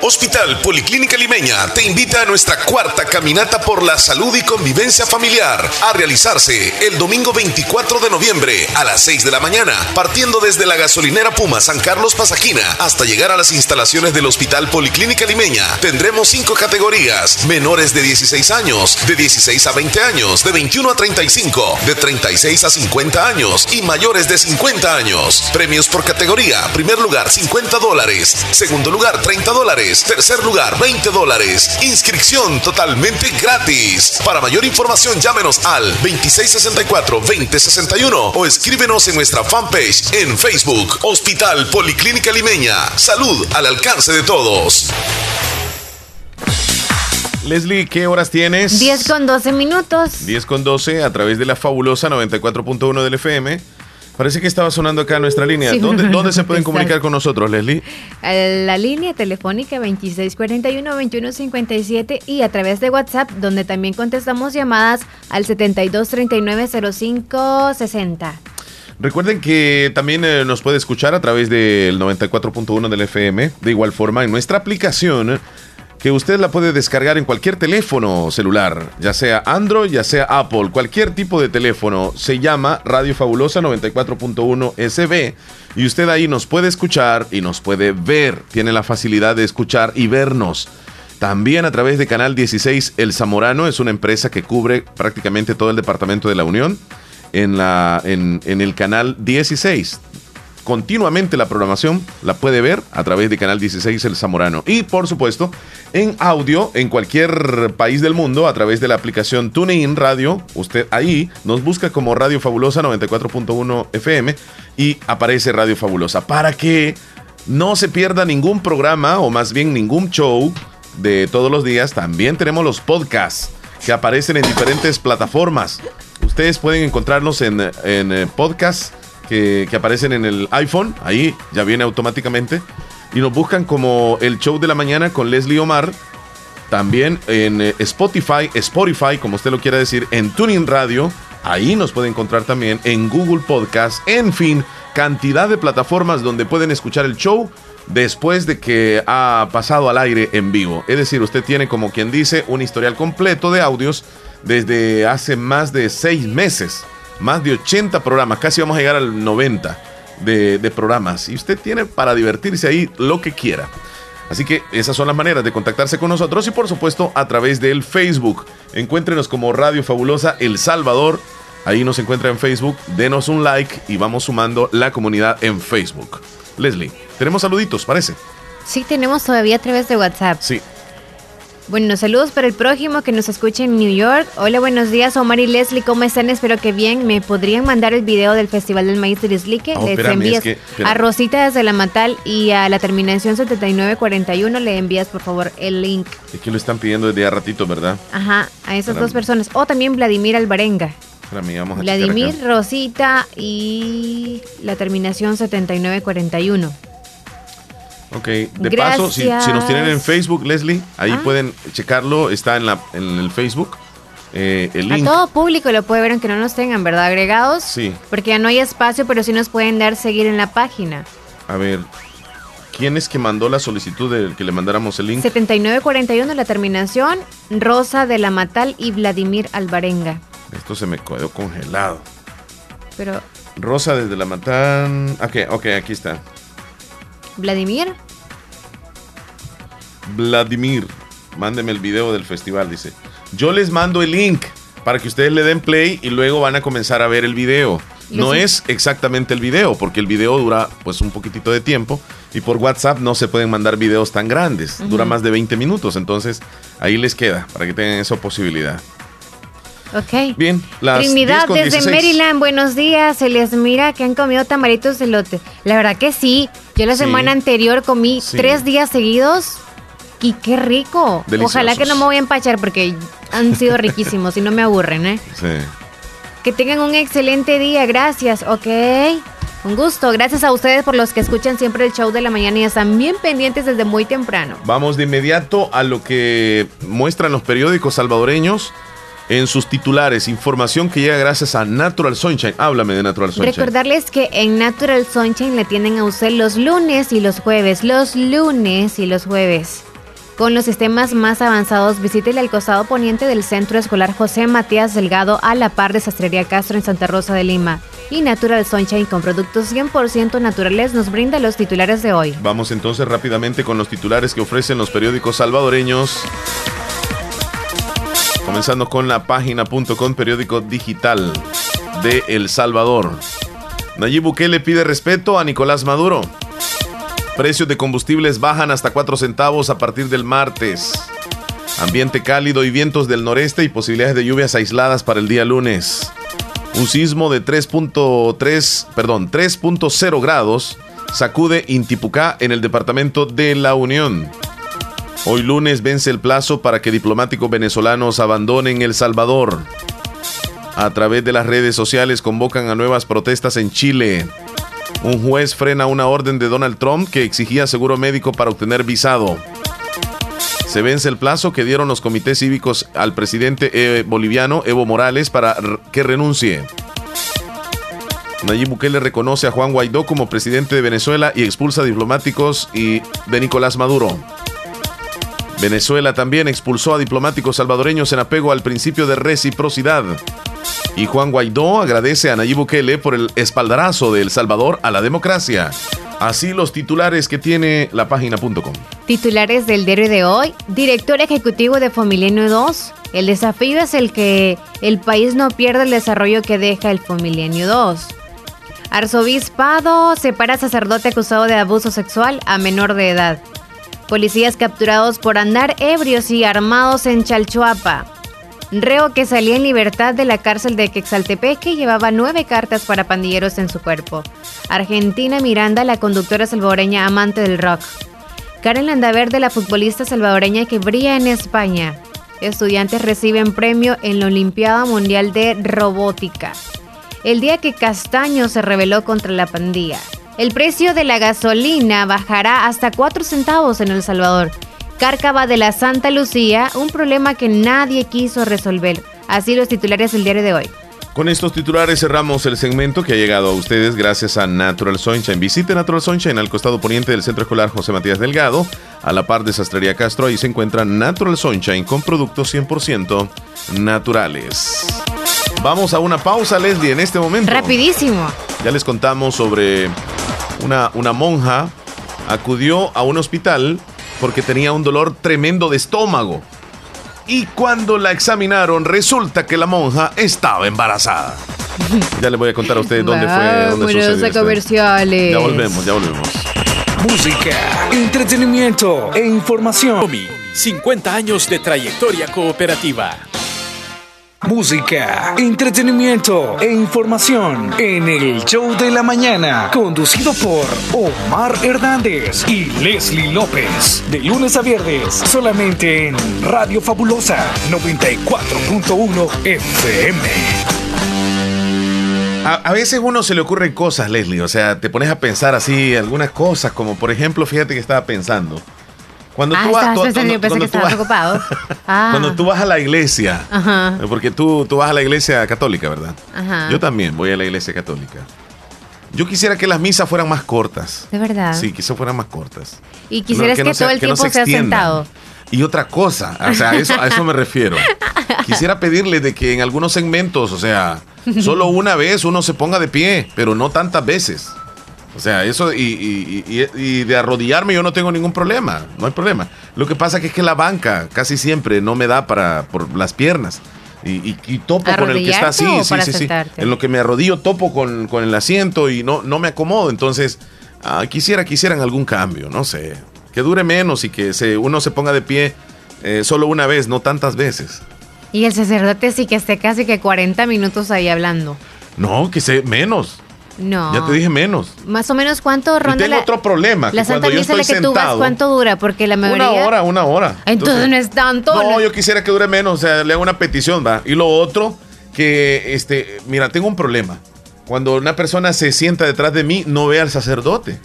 Hospital Policlínica Limeña te invita a nuestra cuarta caminata por la salud y convivencia familiar a realizarse el domingo 24 de noviembre a las 6 de la mañana, partiendo desde la gasolinera Puma San Carlos Pasajina hasta llegar a las instalaciones del Hospital Policlínica Limeña. Tendremos cinco categorías: menores de 16 años, de 16 a 20 años, de 21 a 35, de 36 a 50 años y mayores de 50 años. Premios por categoría: primer lugar 50 dólares, segundo lugar 30 dólares, tercer lugar 20 dólares. Inscripción totalmente gratis. Para mayor información, llámenos al 2664-2061 o escríbenos en nuestra fanpage en Facebook, Hospital Policlínica Limeña. Salud al alcance de todos. Leslie, ¿qué horas tienes? 10 con 12 minutos. 10 con 12 a través de la fabulosa 94.1 del FM. Parece que estaba sonando acá nuestra línea. Sí, ¿Dónde, dónde se pueden comunicar con nosotros, Leslie? A La línea telefónica 2641-2157 y a través de WhatsApp, donde también contestamos llamadas al 7239-0560. Recuerden que también eh, nos puede escuchar a través del 94.1 del FM. De igual forma, en nuestra aplicación, que usted la puede descargar en cualquier teléfono celular, ya sea Android, ya sea Apple, cualquier tipo de teléfono. Se llama Radio Fabulosa 94.1 SB. Y usted ahí nos puede escuchar y nos puede ver. Tiene la facilidad de escuchar y vernos. También a través de Canal 16 El Zamorano es una empresa que cubre prácticamente todo el departamento de la Unión en, la, en, en el canal 16. Continuamente la programación la puede ver a través de Canal 16 El Zamorano. Y por supuesto, en audio en cualquier país del mundo a través de la aplicación TuneIn Radio. Usted ahí nos busca como Radio Fabulosa 94.1 FM y aparece Radio Fabulosa para que no se pierda ningún programa o más bien ningún show de todos los días. También tenemos los podcasts que aparecen en diferentes plataformas. Ustedes pueden encontrarnos en, en eh, podcasts que, aparecen en el iPhone. Ahí ya viene automáticamente. Y nos buscan como el show de la mañana con Leslie Omar. También en eh, Spotify, Spotify, como usted lo quiera decir, en Tuning Radio. Ahí nos puede encontrar también en Google Podcast. En fin, cantidad de plataformas donde pueden escuchar el show después de que ha pasado al aire en vivo. Es decir, usted tiene como quien dice un historial completo de audios desde hace más de seis meses. Más de 80 programas, casi vamos a llegar al 90 de, de programas. Y usted tiene para divertirse ahí lo que quiera. Así que esas son las maneras de contactarse con nosotros y por supuesto a través del Facebook. Encuéntrenos como Radio Fabulosa El Salvador. Ahí nos encuentra en Facebook. Denos un like y vamos sumando la comunidad en Facebook. Leslie, tenemos saluditos, parece. Sí, tenemos todavía a través de WhatsApp. Sí. Bueno, saludos para el prójimo que nos escucha en New York. Hola, buenos días, Omar y Leslie, ¿cómo están? Espero que bien. ¿Me podrían mandar el video del Festival del Maíz de Lislique? Oh, Les espérame, envías es que- a Rosita desde La Matal y a la terminación 7941 le envías, por favor, el link. Es que lo están pidiendo desde ya ratito, ¿verdad? Ajá, a esas Espérame. dos personas. O también Vladimir Alvarenga. Espérame, vamos a Vladimir. Rosita y la terminación 7941. Ok, de paso, si, si nos tienen en Gracias. Facebook, Leslie, ahí Ah. pueden checarlo, está en, la, en el Facebook, eh, el A link. todo público lo puede ver aunque no nos tengan, ¿verdad? Agregados. Sí, Porque ya no hay espacio, pero sí nos pueden dar seguir en la página. a ver, ¿quién es que mandó la solicitud de que le mandáramos el link? 7941 la terminación, Rosa de la Matal y Vladimir Alvarenga. Esto se me quedó congelado. Pero, Rosa desde la Matan. Ok, ok, aquí está. Vladimir, Vladimir, mándeme el video del festival, dice. Yo les mando el link para que ustedes le den play y luego van a comenzar a ver el video. No sí. es exactamente el video, porque el video dura pues un poquitito de tiempo y por WhatsApp no se pueden mandar videos tan grandes, dura más de 20 minutos, entonces ahí les queda para que tengan esa posibilidad. ok. Bien, las 10 Trinidad desde 16. Maryland, buenos días. Se les mira que han comido tamaritos de lote. La verdad que sí. Yo la Sí. semana anterior comí Sí. tres días seguidos y qué rico. Deliciosos. Ojalá que no me voy a empachar porque han sido riquísimos y no me aburren, ¿eh? Sí. Que tengan un excelente día, gracias, ok. Un gusto, gracias a ustedes por los que escuchan siempre el show de la mañana y están bien pendientes desde muy temprano. Vamos de inmediato a lo que muestran los periódicos salvadoreños en sus titulares. Información que llega gracias a Natural Sunshine. Háblame de Natural Sunshine. Recordarles que en Natural Sunshine le tienen a usted los lunes y los jueves, los lunes y los jueves. Con los sistemas más avanzados, visítele al costado poniente del Centro Escolar José Matías Delgado a la par de Sastrería Castro en Santa Rosa de Lima. Y Natural Sunshine con productos 100% naturales nos brinda los titulares de hoy. Vamos entonces rápidamente con los titulares que ofrecen los periódicos salvadoreños. Comenzando con la página.com, periódico digital de El Salvador. Nayib Bukele pide respeto a Nicolás Maduro. Precios de combustibles bajan hasta 4 centavos a partir del martes. Ambiente cálido y vientos del noreste y posibilidades de lluvias aisladas para el día lunes. Un sismo de 3.3, perdón, 3.0 grados sacude Intipucá en el departamento de La Unión. Hoy lunes vence el plazo para que diplomáticos venezolanos abandonen El Salvador. A través de las redes sociales convocan a nuevas protestas en Chile. Un juez frena una orden de Donald Trump que exigía seguro médico para obtener visado. Se vence el plazo que dieron los comités cívicos al presidente eh, boliviano Evo Morales para que renuncie. Nayib Bukele reconoce a Juan Guaidó como presidente de Venezuela y expulsa diplomáticos y de Nicolás Maduro. Venezuela también expulsó a diplomáticos salvadoreños en apego al principio de reciprocidad. Y Juan Guaidó agradece a Nayib Bukele por el espaldarazo de El Salvador a la democracia. Así los titulares que tiene la página.com. Titulares del diario de hoy. Director ejecutivo de Fomilenio 2. El desafío es el que el país no pierda el desarrollo que deja el Fomilenio 2. Arzobispado separa sacerdote acusado de abuso sexual a menor de edad. Policías capturados por andar ebrios y armados en Chalchuapa. Reo que salía en libertad de la cárcel de Quexaltepeque llevaba nueve cartas para pandilleros en su cuerpo. Argentina Miranda, la conductora salvadoreña amante del rock. Karen Landaverde, la futbolista salvadoreña que brilla en España. Estudiantes reciben premio en la Olimpiada Mundial de Robótica. El día que Castaño se rebeló contra la pandilla. El precio de la gasolina bajará hasta 4 centavos en El Salvador. Cárcava de la Santa Lucía, un problema que nadie quiso resolver. Así los titulares del diario de hoy. Con estos titulares cerramos el segmento que ha llegado a ustedes gracias a Natural Sunshine. Visite Natural Sunshine al costado poniente del Centro Escolar José Matías Delgado, a la par de Sastrería Castro. Ahí se encuentra Natural Sunshine con productos 100% naturales. Vamos a una pausa, Leslie, en este momento. Rapidísimo. Ya les contamos sobre una, una monja acudió a un hospital porque tenía un dolor tremendo de estómago. Y cuando la examinaron, resulta que la monja estaba embarazada. Ya les voy a contar a ustedes dónde fue. Dónde Vámonos sucedió comerciales. Ya volvemos, ya volvemos. Música, entretenimiento e información. 50 años de trayectoria cooperativa. Música, entretenimiento e información en el show de la mañana, conducido por Omar Hernández y Leslie López. De lunes a viernes, solamente en Radio Fabulosa 94.1 FM. A, a veces uno se le ocurren cosas, Leslie. O sea, te pones a pensar así algunas cosas, como por ejemplo, fíjate que estaba pensando. Cuando ah, tú vas, tú- yo cuando- que cuando tú estabas vas- ocupado. Ah, Cuando tú vas a la iglesia, Ajá, porque tú, tú vas a la iglesia católica, ¿verdad? ajá. Yo también voy a la iglesia católica. Yo quisiera que las misas fueran más cortas. De verdad. Sí, quizás fueran más cortas. Y quisieras No, que, no sea- todo el que no tiempo se sea sentado. Y otra cosa, o sea, a eso, a eso me refiero. Quisiera pedirle de que en algunos segmentos, o sea, solo una vez uno se ponga de pie, pero no tantas veces. O sea, eso y, y- y- y de arrodillarme yo no tengo ningún problema, no hay problema. Lo que pasa que es que la banca casi siempre no me da para por las piernas. Y, y- topo con el que está así, ¿Arrodillarte o sí, sí, sí. En lo que me arrodillo topo con, con el asiento y no, no me acomodo. Entonces, ah, quisiera que hicieran algún cambio, no sé. Que dure menos y que se, uno se ponga de pie eh, solo una vez, no tantas veces. Y el sacerdote sí que esté casi que 40 minutos ahí hablando. No, que se menos. No. Ya te dije menos. Más o menos cuánto Y ronda tengo la, otro problema. la Santa yo Misa la que tú vas, sentado, ¿cuánto dura? Porque la mayoría... Una hora, una hora. Entonces, no es tanto. No, yo quisiera que dure menos, o sea, le hago una petición, va. Y lo otro, que, este, mira, tengo un problema. Cuando una persona se sienta detrás de mí, no ve al sacerdote.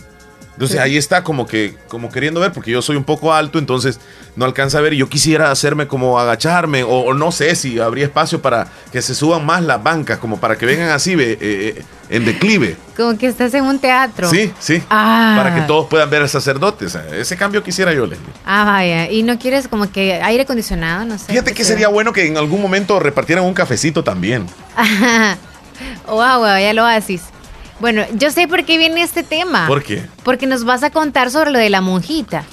Entonces Sí. ahí está como que, como queriendo ver, porque yo soy un poco alto, entonces no alcanza a ver. Y yo quisiera hacerme como agacharme, o, o no sé si habría espacio para que se suban más las bancas, como para que vengan así, eh, eh, en declive. Como que estás en un teatro. Sí, sí. Ah. Para que todos puedan ver al sacerdote. O sea, ese cambio quisiera yo, Leslie. Ah, vaya. Y no quieres como que aire acondicionado, no sé. Fíjate que sería bueno que en algún momento repartieran un cafecito también. Ajá. Wow, wow, ya lo haces. Bueno, yo sé por qué viene este tema. ¿Por qué? Porque nos vas a contar sobre lo de la monjita.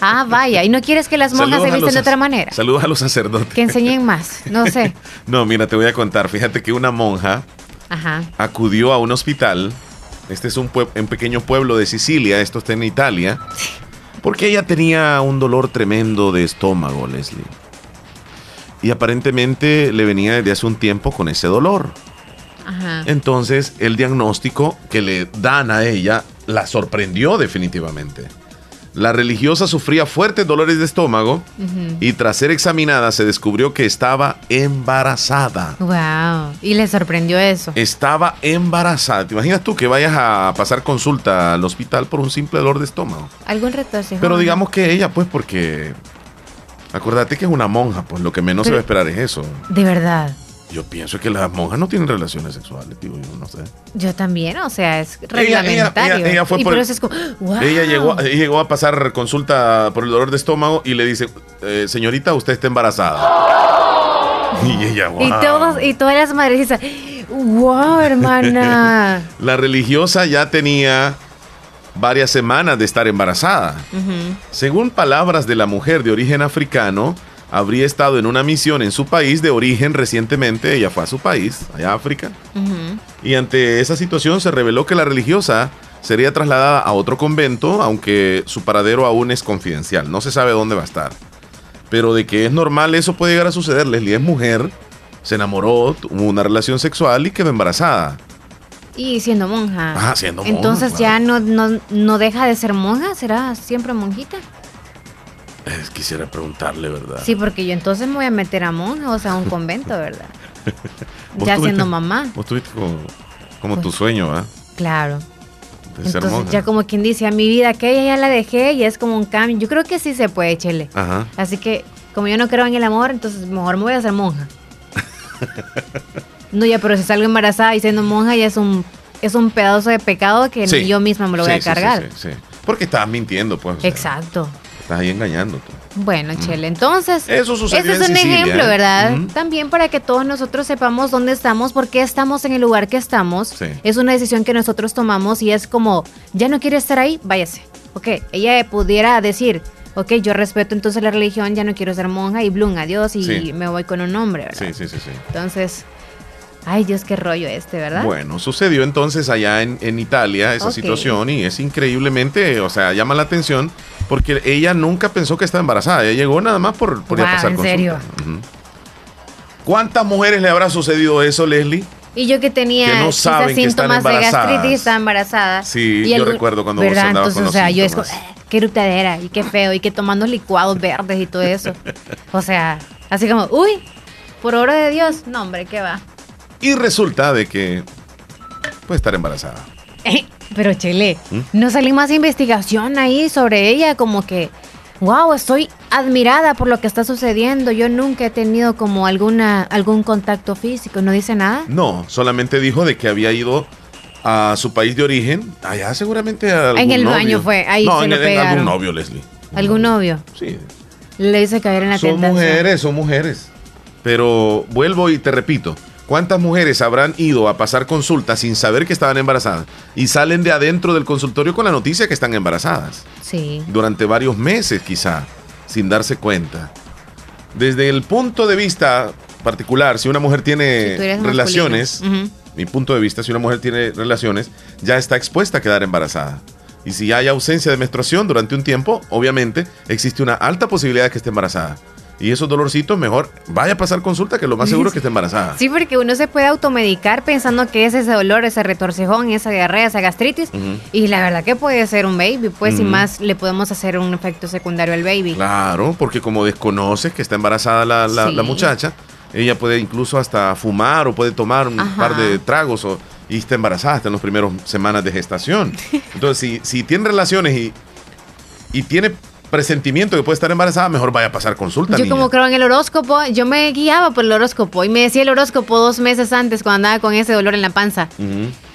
Ah, vaya. ¿Y no quieres que las monjas Saludos se los de otra manera? Saludos a los sacerdotes. Que enseñen más. No sé. No, mira, te voy a contar. Fíjate que una monja Ajá. acudió a un hospital. Este es un, un pequeño pueblo de Sicilia, esto está en Italia. Porque ella tenía un dolor tremendo de estómago, Leslie. Y aparentemente le venía desde hace un tiempo con ese dolor. Ajá. Entonces, el diagnóstico que le dan a ella la sorprendió definitivamente. La religiosa sufría fuertes dolores de estómago y tras ser examinada se descubrió que estaba embarazada. Wow. Y le sorprendió eso. Estaba embarazada. ¿Te imaginas tú que vayas a pasar consulta al hospital por un simple dolor de estómago? Algún retorcijón. Pero digamos que ella, pues, porque... Acuérdate que es una monja, pues lo que menos se va a esperar es eso. De verdad. Yo pienso que las monjas no tienen relaciones sexuales, digo yo, no sé. Yo también, o sea, es reglamentario. ella- ella fue y por por el- eso es como, wow. Ella llegó, a pasar consulta por el dolor de estómago y le dice, eh, señorita, usted está embarazada. Y ella, Y wow. todos, y todas las madres dicen, wow, hermana. La religiosa ya tenía varias semanas de estar embarazada. Según palabras de la mujer de origen africano, habría estado en una misión en su país de origen recientemente. Ella fue a su país, allá a África. Y ante esa situación se reveló que la religiosa sería trasladada a otro convento, aunque su paradero aún es confidencial. No se sabe dónde va a estar. Pero de que es normal, eso puede llegar a suceder. Leslie es mujer, se enamoró, tuvo una relación sexual y quedó embarazada. Y siendo monja. Ah, siendo monja, Entonces ya no, no, no deja de ser monja, ¿será siempre monjita? Quisiera preguntarle, ¿verdad? Sí, porque yo entonces me voy a meter a monja, o sea, a un convento, ¿verdad? Ya tuviste- siendo mamá. Vos tuviste como, como tu sueño, ¿ah? Claro. De Entonces ya como quien dice, a mi vida aquella ya la dejé y es como un cambio. Yo creo que sí se puede, Chele. Ajá. Así que como yo no creo en el amor, entonces mejor me voy a hacer monja. No, ya, pero si salgo embarazada y siendo monja ya es un, es un pedazo de pecado que Sí. yo misma me lo voy Sí, a cargar. sí, sí, sí. Porque estabas mintiendo, pues. o sea, Exacto. Estás ahí engañando. tú. Bueno, Chele, entonces, Eso sucedió ese es un Sicilia, ejemplo, ¿eh? ¿verdad? Ujú. También para que todos nosotros sepamos dónde estamos, por qué estamos en el lugar que estamos. Sí. Es una decisión que nosotros tomamos y es como, ya no quiere estar ahí, váyase. Ok, ella pudiera decir, ok, yo respeto entonces la religión, ya no quiero ser monja y blum, adiós y Sí. me voy con un hombre, ¿verdad? Sí, sí, sí, sí. Entonces, ay Dios, qué rollo este, ¿verdad? Bueno, sucedió entonces allá en, en Italia esa situación y es increíblemente, o sea, llama la atención porque ella nunca pensó que estaba embarazada. Ella llegó nada más por, por ir a Guau, pasar ¿en consulta. serio? ¿Cuántas mujeres le habrá sucedido eso, Leslie? Y yo que tenía Que no saben que están síntomas de gastritis, estaba embarazada. Sí, Y yo recuerdo cuando vos ¿verdad? andabas con Entonces, los o sea, yo es como. "Eh, qué eruptadera y qué feo y que tomando licuados verdes y todo eso. o sea, así como, uy, por obra de Dios, no hombre, ¿qué va? Y resulta de que puede estar embarazada. Eh, Pero Chele, ¿Mm? no salió más investigación ahí sobre ella, como que, wow, estoy admirada por lo que está sucediendo. Yo nunca he tenido como alguna algún contacto físico, ¿no dice nada? No, solamente dijo de que había ido a su país de origen. Allá seguramente a algún En el baño novio. fue, ahí no, se en, lo en pegaron. algún novio, Leslie. ¿Algún novio? Sí. Le hice caer en la Son tentación. mujeres, son mujeres. Pero vuelvo y te repito, ¿cuántas mujeres habrán ido a pasar consulta sin saber que estaban embarazadas y salen de adentro del consultorio con la noticia que están embarazadas? Sí. Durante varios meses quizá, sin darse cuenta. Desde el punto de vista particular, si una mujer tiene relaciones, mi punto de vista, si una mujer tiene relaciones, ya está expuesta a quedar embarazada. Y si hay ausencia de menstruación durante un tiempo, obviamente existe una alta posibilidad de que esté embarazada. Y esos dolorcitos, mejor vaya a pasar consulta, que lo más seguro es que esté embarazada. Sí, porque uno se puede automedicar pensando que es ese dolor, ese retorcijón, esa diarrea, esa gastritis. Y la verdad que puede ser un baby, pues, Ujú. más le podemos hacer un efecto secundario al baby. Claro, porque como desconoce que está embarazada la, la- Sí. la muchacha, ella puede incluso hasta fumar o puede tomar un Ajá. par de tragos o, y está embarazada hasta en las primeras semanas de gestación. Entonces, si, si tiene relaciones y, y tiene presentimiento que puede estar embarazada, mejor vaya a pasar consulta. Yo niña. como creo en el horóscopo, yo me guiaba por el horóscopo y me decía el horóscopo dos meses antes cuando andaba con ese dolor en la panza.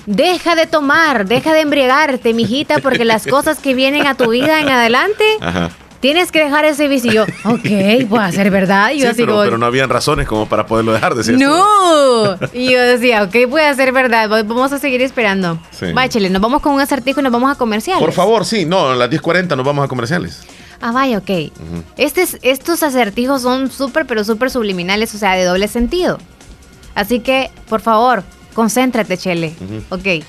Deja de tomar, deja de embriagarte, mijita, porque las cosas que vienen a tu vida en adelante, Ajá. tienes que dejar ese vicio. Y yo, ok, puede ser verdad. Y yo Sí, así pero, como, pero no habían razones como para poderlo dejar, decías tú. no. Y yo decía, ok, puede ser verdad, vamos a seguir esperando. Sí. Báchele, nos vamos con un acertijo y nos vamos a comerciales. Por favor, sí, no, a las 10.40 nos vamos a comerciales. Ah, vaya, ok. Ujú. Este es- estos acertijos son súper, pero súper subliminales, o sea, de doble sentido. Así que, por favor, concéntrate, Chele. Ujú. Ok.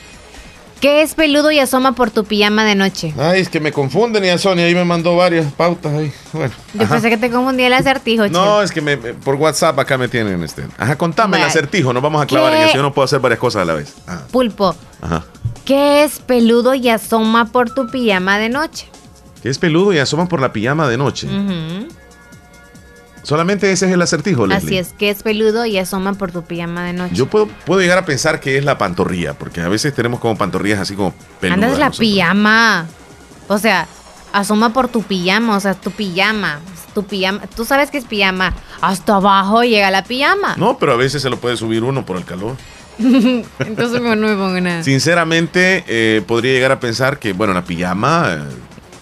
¿Qué es peludo y asoma por tu pijama de noche? Ay, es que me confunden y a Sonia ahí me mandó varias pautas ahí. Bueno. Yo ajá. pensé que te confundía el acertijo, No, es que me, por WhatsApp acá me tienen este. Ajá, contame el acertijo, nos vamos a clavar en eso. Yo no puedo hacer varias cosas a la vez. Ah, Pulpo. Ajá. ¿Qué es peludo y asoma por tu pijama de noche? Que es peludo y asoma por la pijama de noche. Solamente ese es el acertijo, Leslie. Así es, que es peludo y asoma por tu pijama de noche. Yo puedo, puedo llegar a pensar que es la pantorrilla, porque a veces tenemos como pantorrillas así como peludas. Andas la pijama. O sea, asoma por tu pijama, o sea, tu pijama. Tu pijama. Tú sabes que es pijama. Hasta abajo llega la pijama. No, pero a veces se lo puede subir uno por el calor. Entonces no me pongo nada. Sinceramente, eh, podría llegar a pensar que, bueno, la pijama.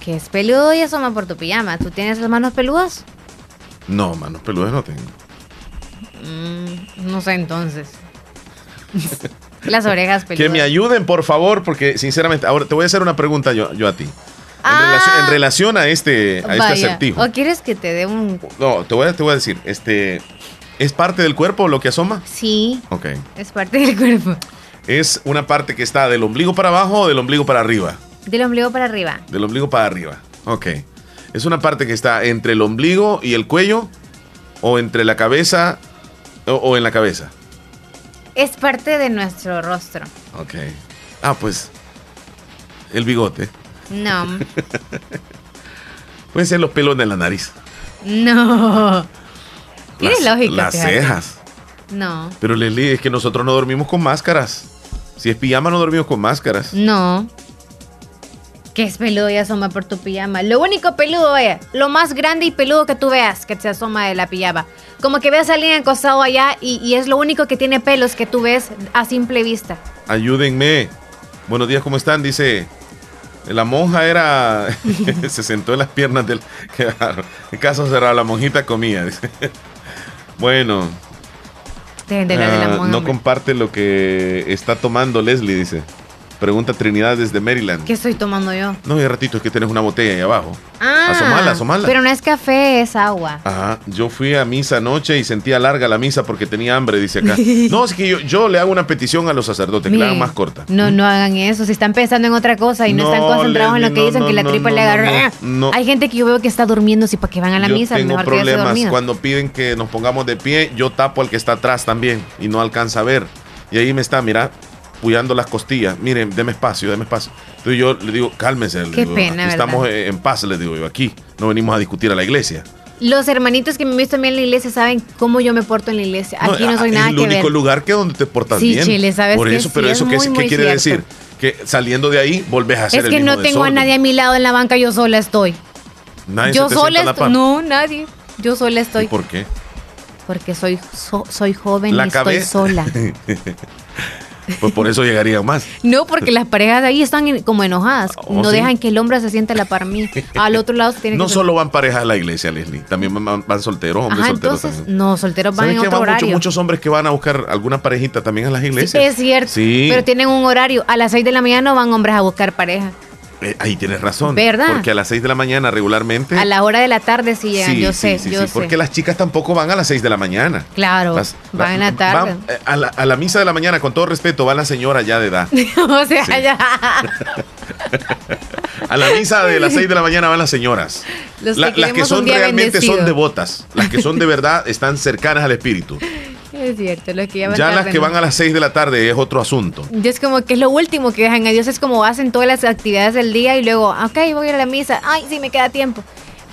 Que es peludo y asoma por tu pijama. ¿Tú tienes las manos peludas? no, manos peludas no tengo. Mm, no sé entonces. las orejas peludas. Que me ayuden, por favor, porque sinceramente, ahora te voy a hacer una pregunta yo, yo a ti. En, Ah. relación, en relación a este, a este acertijo. ¿O quieres que te dé un...? No, te voy, a, te voy a decir, este, ¿es parte del cuerpo lo que asoma? Sí, Ok. es parte del cuerpo. ¿Es una parte que está del ombligo para abajo o del ombligo para arriba? Del ombligo para arriba. Del ombligo para arriba. Ok. ¿Es una parte que está entre el ombligo y el cuello? ¿O entre la cabeza o, o en la cabeza? Es parte de nuestro rostro. Ok. Ah, pues. El bigote. No, Pueden ser los pelos de la nariz. no. Tiene lógica. Las fíjate. cejas. No, Pero Leslie, es que nosotros no dormimos con máscaras. Si es pijama, no dormimos con máscaras. no. Que es peludo y asoma por tu pijama. Lo único peludo es lo más grande y peludo que tú veas que se asoma de la pijama. Como que veas a alguien acostado allá y, y es lo único que tiene pelos que tú ves a simple vista. Ayúdenme. Buenos días, ¿cómo están? Dice. La monja era. se sentó en las piernas del. En caso cerrado, la monjita comía. dice. bueno. De, de la de la ah, monja, no hombre. comparte lo que está tomando Leslie, dice. Pregunta Trinidad desde Maryland. ¿Qué estoy tomando yo? No, y ratito es que tienes una botella ahí abajo. Ah, Asomala, asomala. Pero no es café, es agua. Ajá, yo fui a misa anoche y sentía larga la misa porque tenía hambre, dice acá. No, es que yo, yo le hago una petición a los sacerdotes, que la hagan más corta. No, no hagan eso. Si están pensando en otra cosa y no, No, están concentrados en lo que no, dicen, no, que la tripa le agarra. no, no. Hay gente que yo veo que está durmiendo, si para que van a la yo misa, tengo mejor problemas cuando piden que nos pongamos de pie, yo tapo al que está atrás también y no alcanza a ver. Y ahí me está, mira, puyando las costillas. Miren, deme espacio, deme espacio. Entonces yo le digo, cálmese. le Qué digo, pena, estamos en paz, le digo yo, aquí. No venimos a discutir a la iglesia. Los hermanitos que me han visto a mí en la iglesia saben cómo yo me porto en la iglesia. Aquí no, soy ah, nada es el que único ver. lugar que donde te portas Sí, bien. Chile, ¿sabes Por que eso, sí? pero Es eso, ¿qué, muy, qué muy quiere cierto. decir? Que saliendo de ahí volvés a hacer Es el que mismo no tengo a nadie a mi lado en la banca, yo sola estoy. Nadie yo se te sola estoy. No, nadie. Yo sola estoy. ¿Y por qué? Porque soy, so- soy joven La y estoy sola. pues por eso llegarían más. No, porque las parejas de ahí están como enojadas. Oh, no sí. dejan que el hombre se sienta a la par mí. Al otro lado se tiene No que solo van parejas a la iglesia, Leslie. También van, van solteros, hombres Ajá, solteros entonces, también. no, solteros van ¿Sabes en otro van horario. muchos hombres que van a buscar alguna parejita también a las Sí, iglesias? es cierto. Sí. Pero tienen un horario. A las 6 de la mañana van hombres a buscar pareja. Eh, ahí tienes razón. ¿Verdad? Porque a las 6 de la mañana regularmente. A la hora de la tarde sí llegan, Sí, yo sí, sé, sí, yo sé. Porque las chicas tampoco van a las 6 de la mañana. Claro, Las- van en la tarde. eh, a, la, a la misa de la mañana, con todo respeto, va la señora ya de edad. o sea, ya. A la misa de las 6 de la mañana van las señoras. Los que La- las que son realmente bendecido. son devotas. Las que son de verdad están cercanas al espíritu. Es cierto, los que ya van Ya las que van a las 6 de la tarde es otro asunto. Yo es como que es lo último que dejan a Dios. Es como hacen todas las actividades del día y luego, ok, voy a ir a la misa. Ay, sí, me queda tiempo.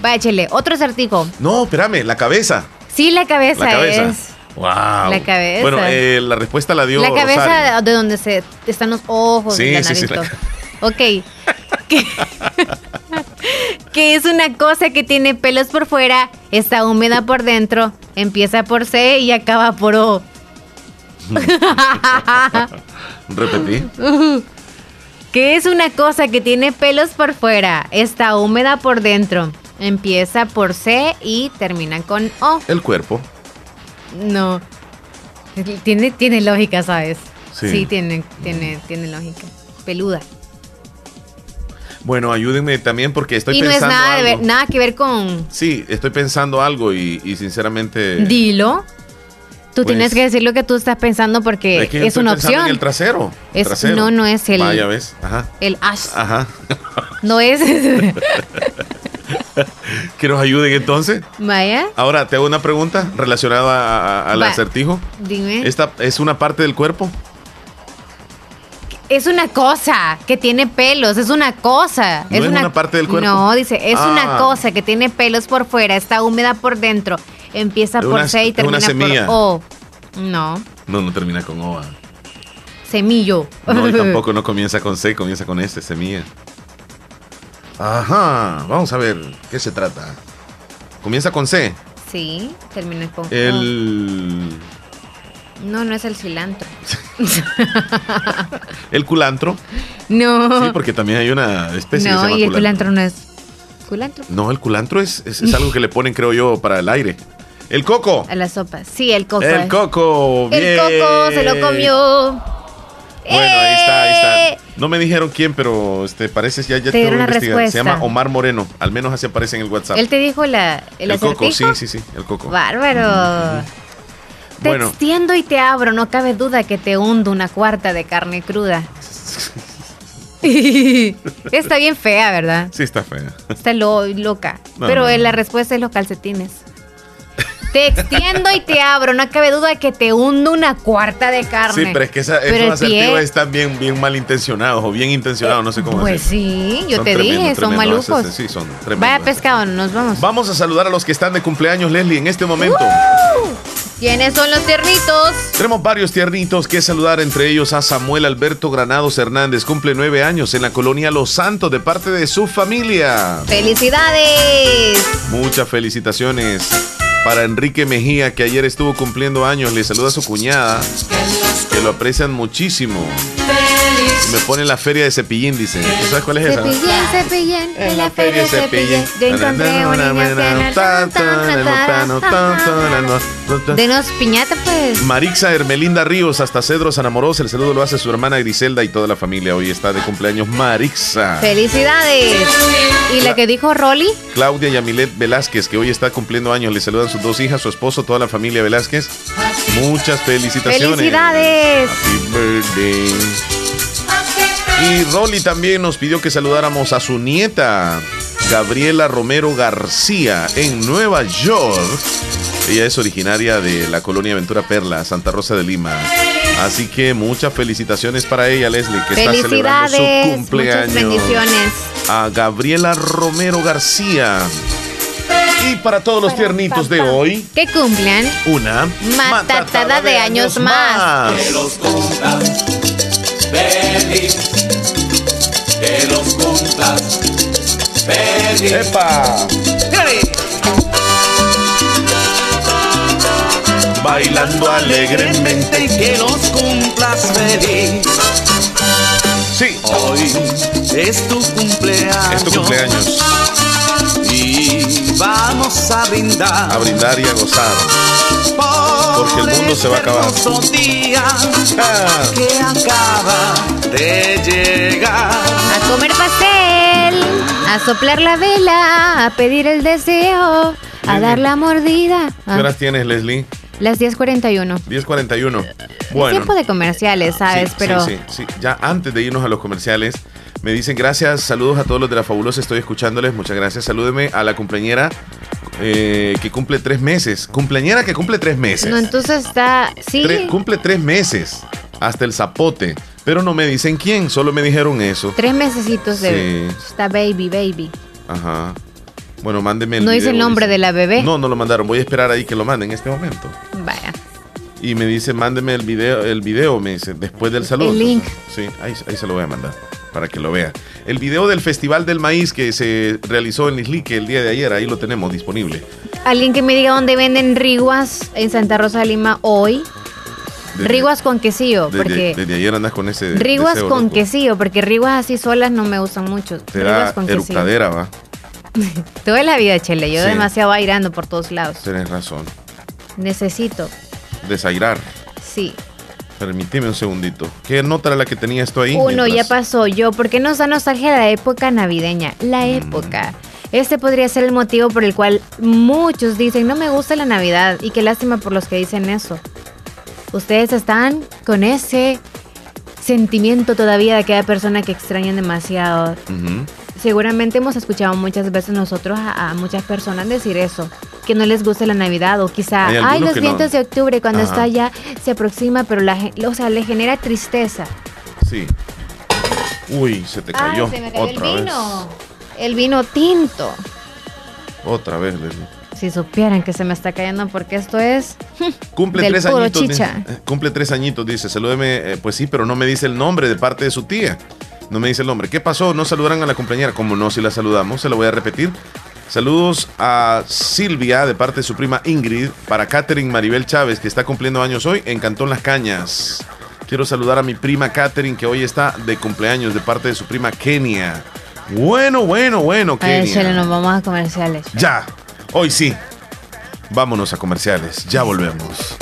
Vaya, échele. Otro acertijo. No, espérame, la cabeza. Sí, la cabeza, La cabeza. es. Wow. La cabeza. Bueno, eh, la respuesta la dio La cabeza Rosario. de donde se están los ojos Sí, y la sí, sí, la-. Ok. que, que es una cosa que tiene pelos por fuera, está húmeda por dentro, empieza por C y acaba por O. Repetí. ¿Qué es una cosa que tiene pelos por fuera? Está húmeda por dentro. Empieza por C y termina con O. El cuerpo. No. Tiene, tiene lógica, ¿sabes? Sí. Sí, tiene, tiene, tiene lógica. Peluda. Bueno, ayúdenme también porque estoy y no es pensando nada, de ver- algo. nada que ver con... Sí, estoy pensando algo y, y sinceramente... Dilo. Tú Pues- tienes que decir lo que tú estás pensando porque Es que una pensando opción. En el trasero. Es- trasero. no, no es el- Vaya, ves. Ajá. El ash. Ajá. No es... que nos ayuden entonces. Vaya, Ahora, te hago una pregunta relacionada al acertijo. dime. ¿Esta es una parte del cuerpo? Es una cosa que tiene pelos, es una cosa. ¿No es una parte del cuerpo? No, dice, es Ah. una cosa que tiene pelos por fuera, está húmeda por dentro, empieza por una- C y una termina semilla. por O. No, No, no termina con ova. semillo. No, y tampoco no comienza con C, comienza con S, semilla. Ajá, vamos a ver, ¿qué se trata? Comienza con C. Sí, termina con O. El. No, no es el cilantro. El culantro. no. Sí, porque también hay una especie que se no, llama y el culantro. culantro no es. ¿Culantro? No, el culantro es, es, es algo que le ponen, creo yo, para el aire. El coco. A la sopa. Sí, el coco. El coco. El bien. coco se lo comió. Bueno, ahí está, ahí ¡Eh! está. No me dijeron quién, pero este parece ya, ya Te que la investigar. Se respuesta. llama Omar Moreno. Al menos así aparece en el WhatsApp. Él te dijo la, el, el coco, sí, sí, sí, el coco. Bárbaro. Te Bueno. extiendo y te abro, no cabe duda que te hundo una cuarta de carne cruda. Está bien fea, ¿verdad? Sí, está fea. Está lo- loca. No, Pero no, eh, no. la respuesta es los calcetines. Te extiendo y te abro, no cabe duda que te hundo una cuarta de carne. Sí, pero es que esa, Pero esos asertivos pie- están bien, bien malintencionados o bien intencionados, no sé cómo Pues decir. sí, yo Son te dije, son malucos. Sí, son tremendos. Vaya pescado, nos vamos. Vamos a saludar a los que están de cumpleaños, Leslie, en este momento. ¿Quiénes son los tiernitos? Tenemos varios tiernitos que saludar, entre ellos a Samuel Alberto Granados Hernández, cumple nueve años en la colonia Los Santos de parte de su familia. ¡Felicidades! Muchas felicitaciones para Enrique Mejía, que ayer estuvo cumpliendo años. Le saluda a su cuñada, que lo aprecian muchísimo. Me pone la feria de Cepillín, dice. ¿Tú sabes cuál es esa? no? Cepillín, cepillín, en la feria Cepillín. cepillín. Yo encontré. Denos piñata, pues. Marixa Hermelinda Ríos, hasta Cedro San Amoroso. El saludo lo hace su hermana Griselda y toda la familia. Hoy está de cumpleaños Marixa. ¡Felicidades! ¿Y la que dijo Rolly? Claudia Yamilet Velázquez, que hoy está cumpliendo años. Le saludan sus dos hijas, su esposo, toda la familia Velázquez. Muchas felicitaciones. ¡Felicidades! Happy birthday. Y Rolly también nos pidió que saludáramos a su nieta, Gabriela Romero García, en Nueva York. Ella es originaria de la colonia Ventura Perla, Santa Rosa de Lima. Así que muchas felicitaciones para ella, Leslie, que está celebrando su cumpleaños. bendiciones. A Gabriela Romero García. Y para todos los tiernitos de hoy, Que cumplan una matatada de años más. Que los cumplas feliz. Que los cumplas feliz. ¡Epa! Bailando alegremente. Que los cumplas feliz. Sí. Hoy es tu cumpleaños. Es tu cumpleaños. Y vamos a brindar. A brindar y a gozar. Porque el mundo se va a acabar. día Ah. que acaba de llegar. A comer pastel, a soplar la vela, a pedir el deseo, a dar la mordida. ¿Qué Ah, horas tienes, Leslie? las 10.41. 10.41. Es Bueno. tiempo de comerciales, ¿sabes? Sí, Pero sí, sí, sí. Ya antes de irnos a los comerciales, me dicen gracias, saludos a todos los de la fabulosa, estoy escuchándoles, muchas gracias. Salúdeme a la cumpleañera eh, que cumple tres meses. Cumpleañera que cumple tres meses. no, entonces está. Sí. Tre- cumple tres meses. Hasta el zapote. Pero no me dicen quién, solo me dijeron eso. Tres mesecitos de. Sí. Está baby, baby. Ajá. Bueno, mándeme el No dice el nombre de la bebé. No, no lo mandaron. Voy a esperar ahí que lo manden en este momento. Vaya. Y me dice, mándeme el video, el video, me dice, después del saludo. El link. Sí, ahí, ahí se lo voy a mandar para que lo vea. El video del Festival del Maíz que se realizó en Islique el día de ayer, ahí lo tenemos disponible. Alguien que me diga dónde venden riguas en Santa Rosa de Lima hoy. Riguas con quesillo, Desde, porque... desde ayer andas con ese. Riguas deseo con loco. quesillo, porque riguas así solas no me gustan mucho. Te riguas da con eructadera, va. Toda la vida, Chele. Yo Sí. demasiado bailando por todos lados. Tienes razón. Necesito. Desairar. Sí. Permíteme un segundito. ¿Qué nota era la que tenía esto ahí? Uno ya pasó. Yo, ¿por qué nos da nostalgia la época navideña? La Mm. época. Este podría ser el motivo por el cual muchos dicen no me gusta la Navidad y qué lástima por los que dicen eso. Ustedes están con ese sentimiento todavía de aquella persona que extrañan demasiado. Seguramente hemos escuchado muchas veces nosotros a, a muchas personas decir eso, que no les gusta la Navidad o quizá, ay, los vientos no. de octubre cuando Ajá. está ya se aproxima, pero la, o sea, le genera tristeza. Sí. Uy, se te cayó. Ay, se me cayó Otra el vez. vino. El vino tinto. Otra vez, Leslie. Si supieran que se me está cayendo porque esto es Cumple del tres puro añitos. chicha. dice. Eh, Cumple tres añitos, dice. Salúdeme. eh, pues sí, pero no me dice el nombre de parte de su tía. No me dice el nombre. ¿Qué pasó? ¿No saludaron a la compañera? Como no, si la saludamos, se lo voy a repetir. Saludos a Silvia de parte de su prima Ingrid, para Catherine Maribel Chávez, que está cumpliendo años hoy en Cantón Las Cañas. Quiero saludar a mi prima Catherine, que hoy está de cumpleaños de parte de su prima Kenia. Bueno, bueno, bueno, Kenia. Nos vamos a comerciales. Ya, hoy sí. Vámonos a comerciales, ya volvemos.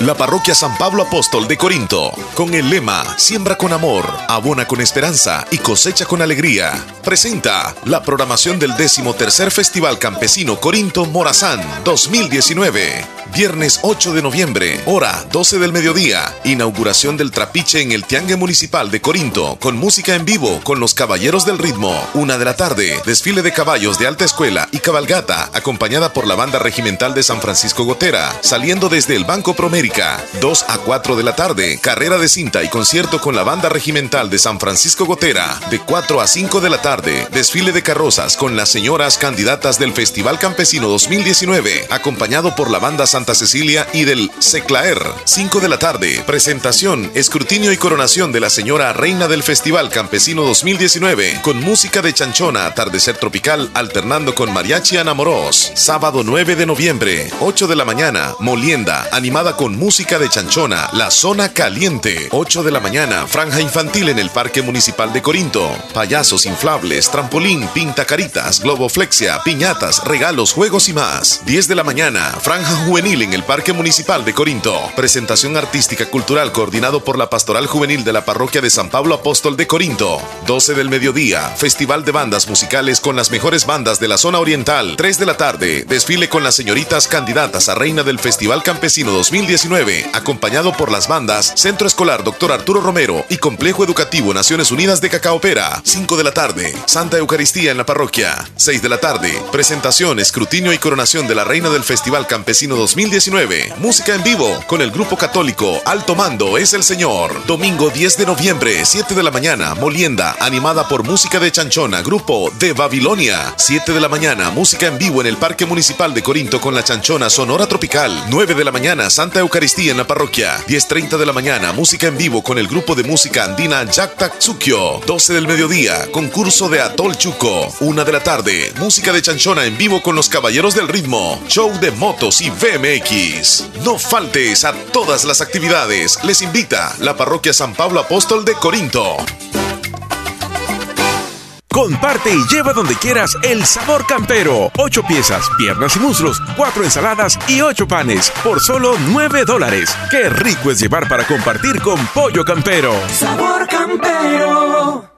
La parroquia San Pablo Apóstol de Corinto, con el lema Siembra con amor, abona con esperanza y cosecha con alegría, presenta la programación del 13 Festival Campesino Corinto Morazán 2019. Viernes 8 de noviembre, hora 12 del mediodía, inauguración del trapiche en el Tiangue Municipal de Corinto, con música en vivo con los Caballeros del Ritmo. Una de la tarde, desfile de caballos de alta escuela y cabalgata, acompañada por la banda regimental de San Francisco Gotera, saliendo desde el Banco Promérica. 2 a 4 de la tarde, carrera de cinta y concierto con la banda regimental de San Francisco Gotera. De 4 a 5 de la tarde, desfile de carrozas con las señoras candidatas del Festival Campesino 2019, acompañado por la banda Santa Cecilia y del Seclaer. 5 de la tarde, presentación, escrutinio y coronación de la señora reina del Festival Campesino 2019, con música de chanchona, atardecer tropical, alternando con mariachi anamoros. Sábado 9 de noviembre, 8 de la mañana, molienda, animada con música de chanchona, la zona caliente. 8 de la mañana, franja infantil en el Parque Municipal de Corinto. Payasos inflables, trampolín, pintacaritas, globoflexia, piñatas, regalos, juegos y más. 10 de la mañana, franja juvenil en el Parque Municipal de Corinto. Presentación artística cultural coordinado por la Pastoral Juvenil de la Parroquia de San Pablo Apóstol de Corinto. 12 del mediodía, festival de bandas musicales con las mejores bandas de la zona oriental. 3 de la tarde, desfile con las señoritas candidatas a reina del Festival Campesino 2019, acompañado por las bandas Centro Escolar Dr. Arturo Romero y Complejo Educativo Naciones Unidas de Cacaopera. 5 de la tarde, Santa Eucaristía en la parroquia. 6 de la tarde, presentación, escrutinio y coronación de la reina del Festival Campesino 2019. Música en vivo con el grupo católico Alto Mando es el Señor. Domingo 10 de noviembre, 7 de la mañana, Molienda, animada por música de Chanchona, grupo de Babilonia. 7 de la mañana, música en vivo en el Parque Municipal de Corinto con la Chanchona Sonora Tropical. 9 de la mañana, Santa Eucaristía en la parroquia. 10.30 de la mañana, música en vivo con el grupo de música andina Jack Tatsukyo. 12 del mediodía, concurso de Atol Chuco. 1 de la tarde, música de Chanchona en vivo con los Caballeros del Ritmo. Show de motos y BMX. No faltes a todas las actividades. Les invita la parroquia San Pablo Apóstol de Corinto. Comparte y lleva donde quieras el sabor campero. Ocho piezas, piernas y muslos, cuatro ensaladas y ocho panes por solo 9 dólares. Qué rico es llevar para compartir con Pollo Campero. Sabor campero.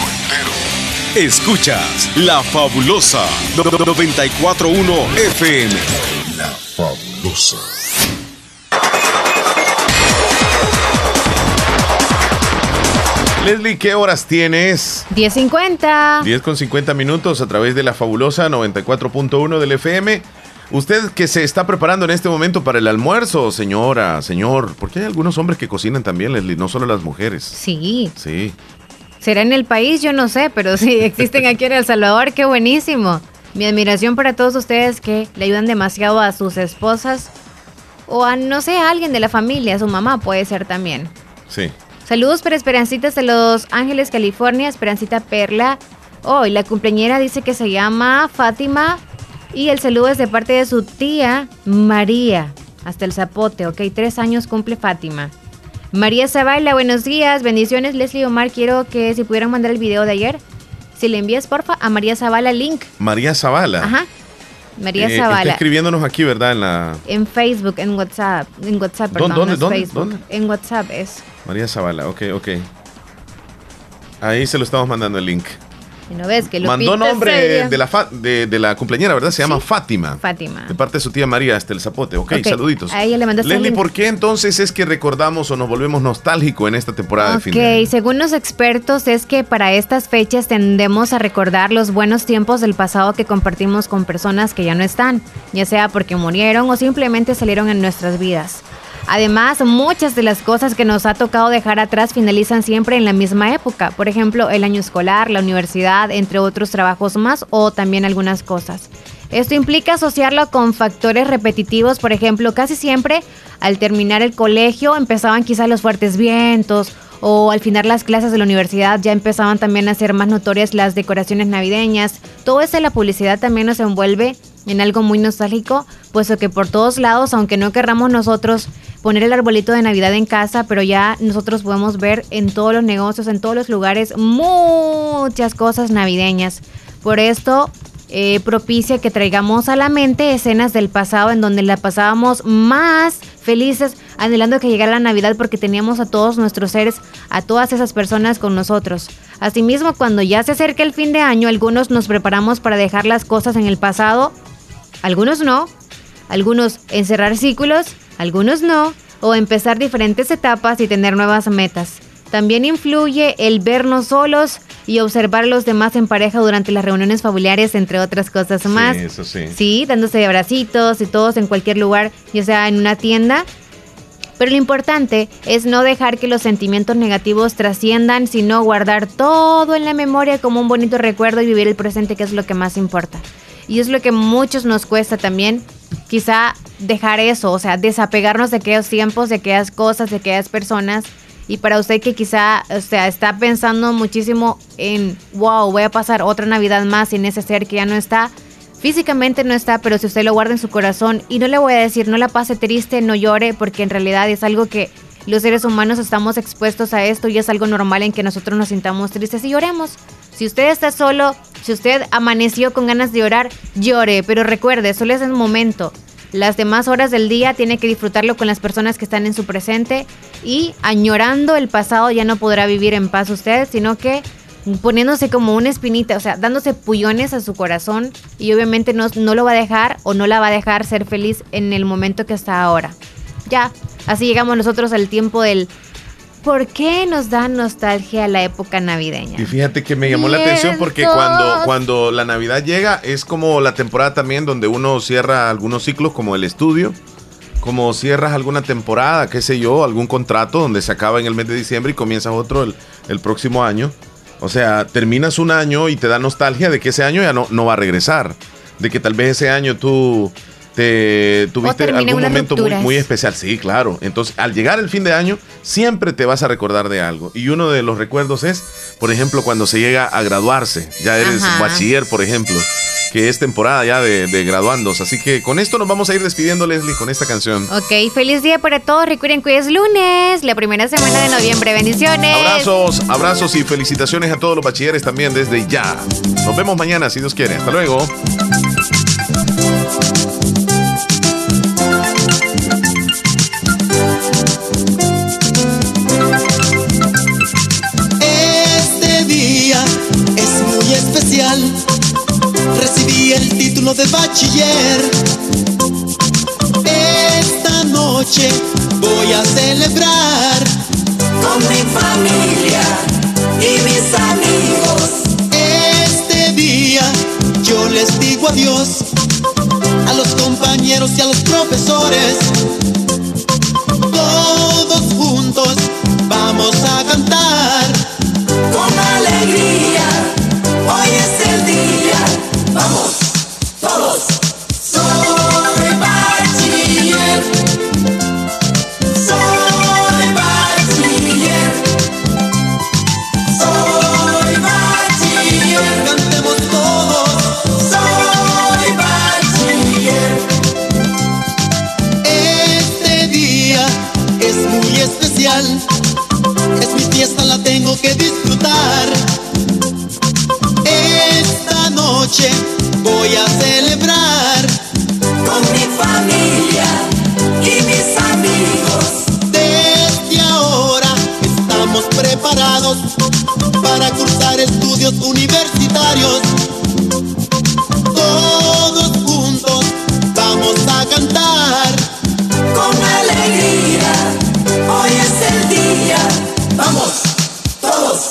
Escuchas La Fabulosa 941 FM. La Fabulosa. Leslie, ¿qué horas tienes? 10.50. 10 con 50 minutos a través de la fabulosa 94.1 del FM. Usted que se está preparando en este momento para el almuerzo, señora, señor, porque hay algunos hombres que cocinan también, Leslie, no solo las mujeres. Sí. Sí. ¿Será en el país? Yo no sé, pero sí existen aquí en El Salvador, qué buenísimo. Mi admiración para todos ustedes que le ayudan demasiado a sus esposas o a, no sé, a alguien de la familia, a su mamá puede ser también. Sí. Saludos para Esperancitas de Los Ángeles, California, Esperancita Perla. Hoy la cumpleañera dice que se llama Fátima y el saludo es de parte de su tía María, hasta el zapote, ok, tres años cumple Fátima. María Zavala, buenos días, bendiciones Leslie Omar, quiero que si pudieran mandar el video de ayer, si le envías porfa a María Zavala link. María Zavala. Ajá. María Eh, Está Zavala. escribiéndonos aquí, ¿verdad? En la En Facebook, en WhatsApp, en WhatsApp, perdón, ¿Dónde, no es dónde, Facebook. dónde? En WhatsApp es. María Zavala, ok, ok. Ahí se lo estamos mandando el link. Y no ves que Mandó Lupita nombre de la, fa- de, de la cumpleañera, ¿verdad? Se llama Fátima. Fátima. De parte de su tía María, hasta el zapote. Ok, Ok, saluditos. a ella le mandaste el Leslie. ¿por qué entonces es que recordamos o nos volvemos nostálgicos en esta temporada de fin de año? Ok, según los expertos es que para estas fechas tendemos a recordar los buenos tiempos del pasado que compartimos con personas que ya no están, ya sea porque murieron o simplemente salieron en nuestras vidas. Además, muchas de las cosas que nos ha tocado dejar atrás finalizan siempre en la misma época, por ejemplo, el año escolar, la universidad, entre otros trabajos más o también algunas cosas. Esto implica asociarlo con factores repetitivos, por ejemplo, casi siempre al terminar el colegio empezaban quizás los fuertes vientos o al final las clases de la universidad ya empezaban también a ser más notorias las decoraciones navideñas. Todo eso la publicidad también nos envuelve en algo muy nostálgico, puesto que por todos lados, aunque no querramos nosotros poner el arbolito de Navidad en casa, pero ya nosotros podemos ver en todos los negocios, en todos los lugares, muchas cosas navideñas. Por esto eh, propicia que traigamos a la mente escenas del pasado en donde la pasábamos más felices, anhelando que llegara la Navidad porque teníamos a todos nuestros seres, a todas esas personas con nosotros. Asimismo, cuando ya se acerca el fin de año, algunos nos preparamos para dejar las cosas en el pasado, algunos no, algunos encerrar ciclos, algunos no, o empezar diferentes etapas y tener nuevas metas. También influye el vernos solos y observar a los demás en pareja durante las reuniones familiares, entre otras cosas más. Sí, eso sí. Sí, dándose abracitos y todos en cualquier lugar, ya sea en una tienda. Pero lo importante es no dejar que los sentimientos negativos trasciendan, sino guardar todo en la memoria como un bonito recuerdo y vivir el presente, que es lo que más importa. Y es lo que muchos nos cuesta también, quizá dejar eso, o sea, desapegarnos de aquellos tiempos, de aquellas cosas, de aquellas personas. Y para usted que quizá, o sea, está pensando muchísimo en, wow, voy a pasar otra Navidad más sin ese ser que ya no está, físicamente no está, pero si usted lo guarda en su corazón, y no le voy a decir, no la pase triste, no llore, porque en realidad es algo que los seres humanos estamos expuestos a esto y es algo normal en que nosotros nos sintamos tristes y lloremos. Si usted está solo, si usted amaneció con ganas de llorar, llore, pero recuerde, solo es el momento. Las demás horas del día tiene que disfrutarlo con las personas que están en su presente y añorando el pasado ya no podrá vivir en paz usted, sino que poniéndose como una espinita, o sea, dándose pullones a su corazón y obviamente no, no lo va a dejar o no la va a dejar ser feliz en el momento que está ahora. Ya, así llegamos nosotros al tiempo del ¿por qué nos da nostalgia la época navideña? Y fíjate que me llamó la atención porque cuando, cuando la Navidad llega es como la temporada también donde uno cierra algunos ciclos como el estudio, como cierras alguna temporada, qué sé yo, algún contrato donde se acaba en el mes de diciembre y comienzas otro el, el próximo año. O sea, terminas un año y te da nostalgia de que ese año ya no, no va a regresar. De que tal vez ese año tú te tuviste termina en algún momento muy, especial. Sí, claro. Entonces, al llegar el fin de año, siempre te vas a recordar de algo. Y uno de los recuerdos es, por ejemplo, cuando se llega a graduarse. Ya eres Ajá. bachiller, por ejemplo, que es temporada ya de, de graduandos. Así que con esto nos vamos a ir despidiendo, Leslie, con esta canción. Ok, feliz día para todos. Recuerden que es lunes, la primera semana de noviembre. Bendiciones. Abrazos, abrazos y felicitaciones a todos los bachilleres también desde ya. Nos vemos mañana, si Dios quiere. Hasta luego. De bachiller. Esta noche voy a celebrar con mi familia y mis amigos. Este día yo les digo adiós a los compañeros y a los profesores. Todos juntos vamos a cantar con alegría. Esta noche voy a celebrar con mi familia y mis amigos. Desde ahora estamos preparados para cursar estudios universitarios. Todos juntos vamos a cantar con alegría. Hoy es el día. Vamos, todos.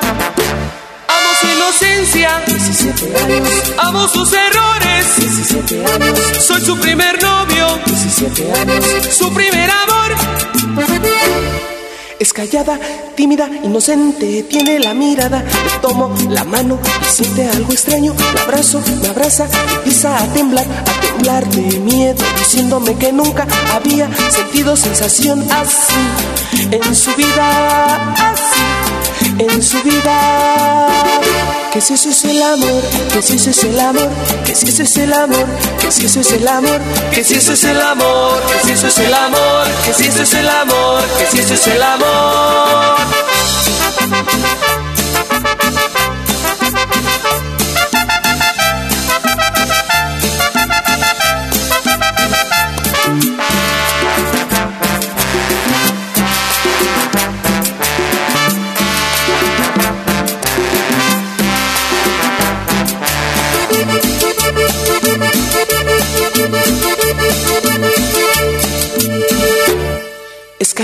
Inocencia, 17 años. Amo sus errores, 17 años. Soy su primer novio, 17 años. Su primer amor. Es callada, tímida, inocente, tiene la mirada. Le tomo la mano y siente algo extraño. La abrazo, me abraza, empieza a temblar, a temblar de miedo, diciéndome que nunca había sentido sensación así en su vida, así en su vida. Que si eso es el amor, que si eso es el amor, que si eso es el amor, que si eso es el amor, que si eso es el amor, que si eso es el amor, que si eso es el amor, que si eso es el amor.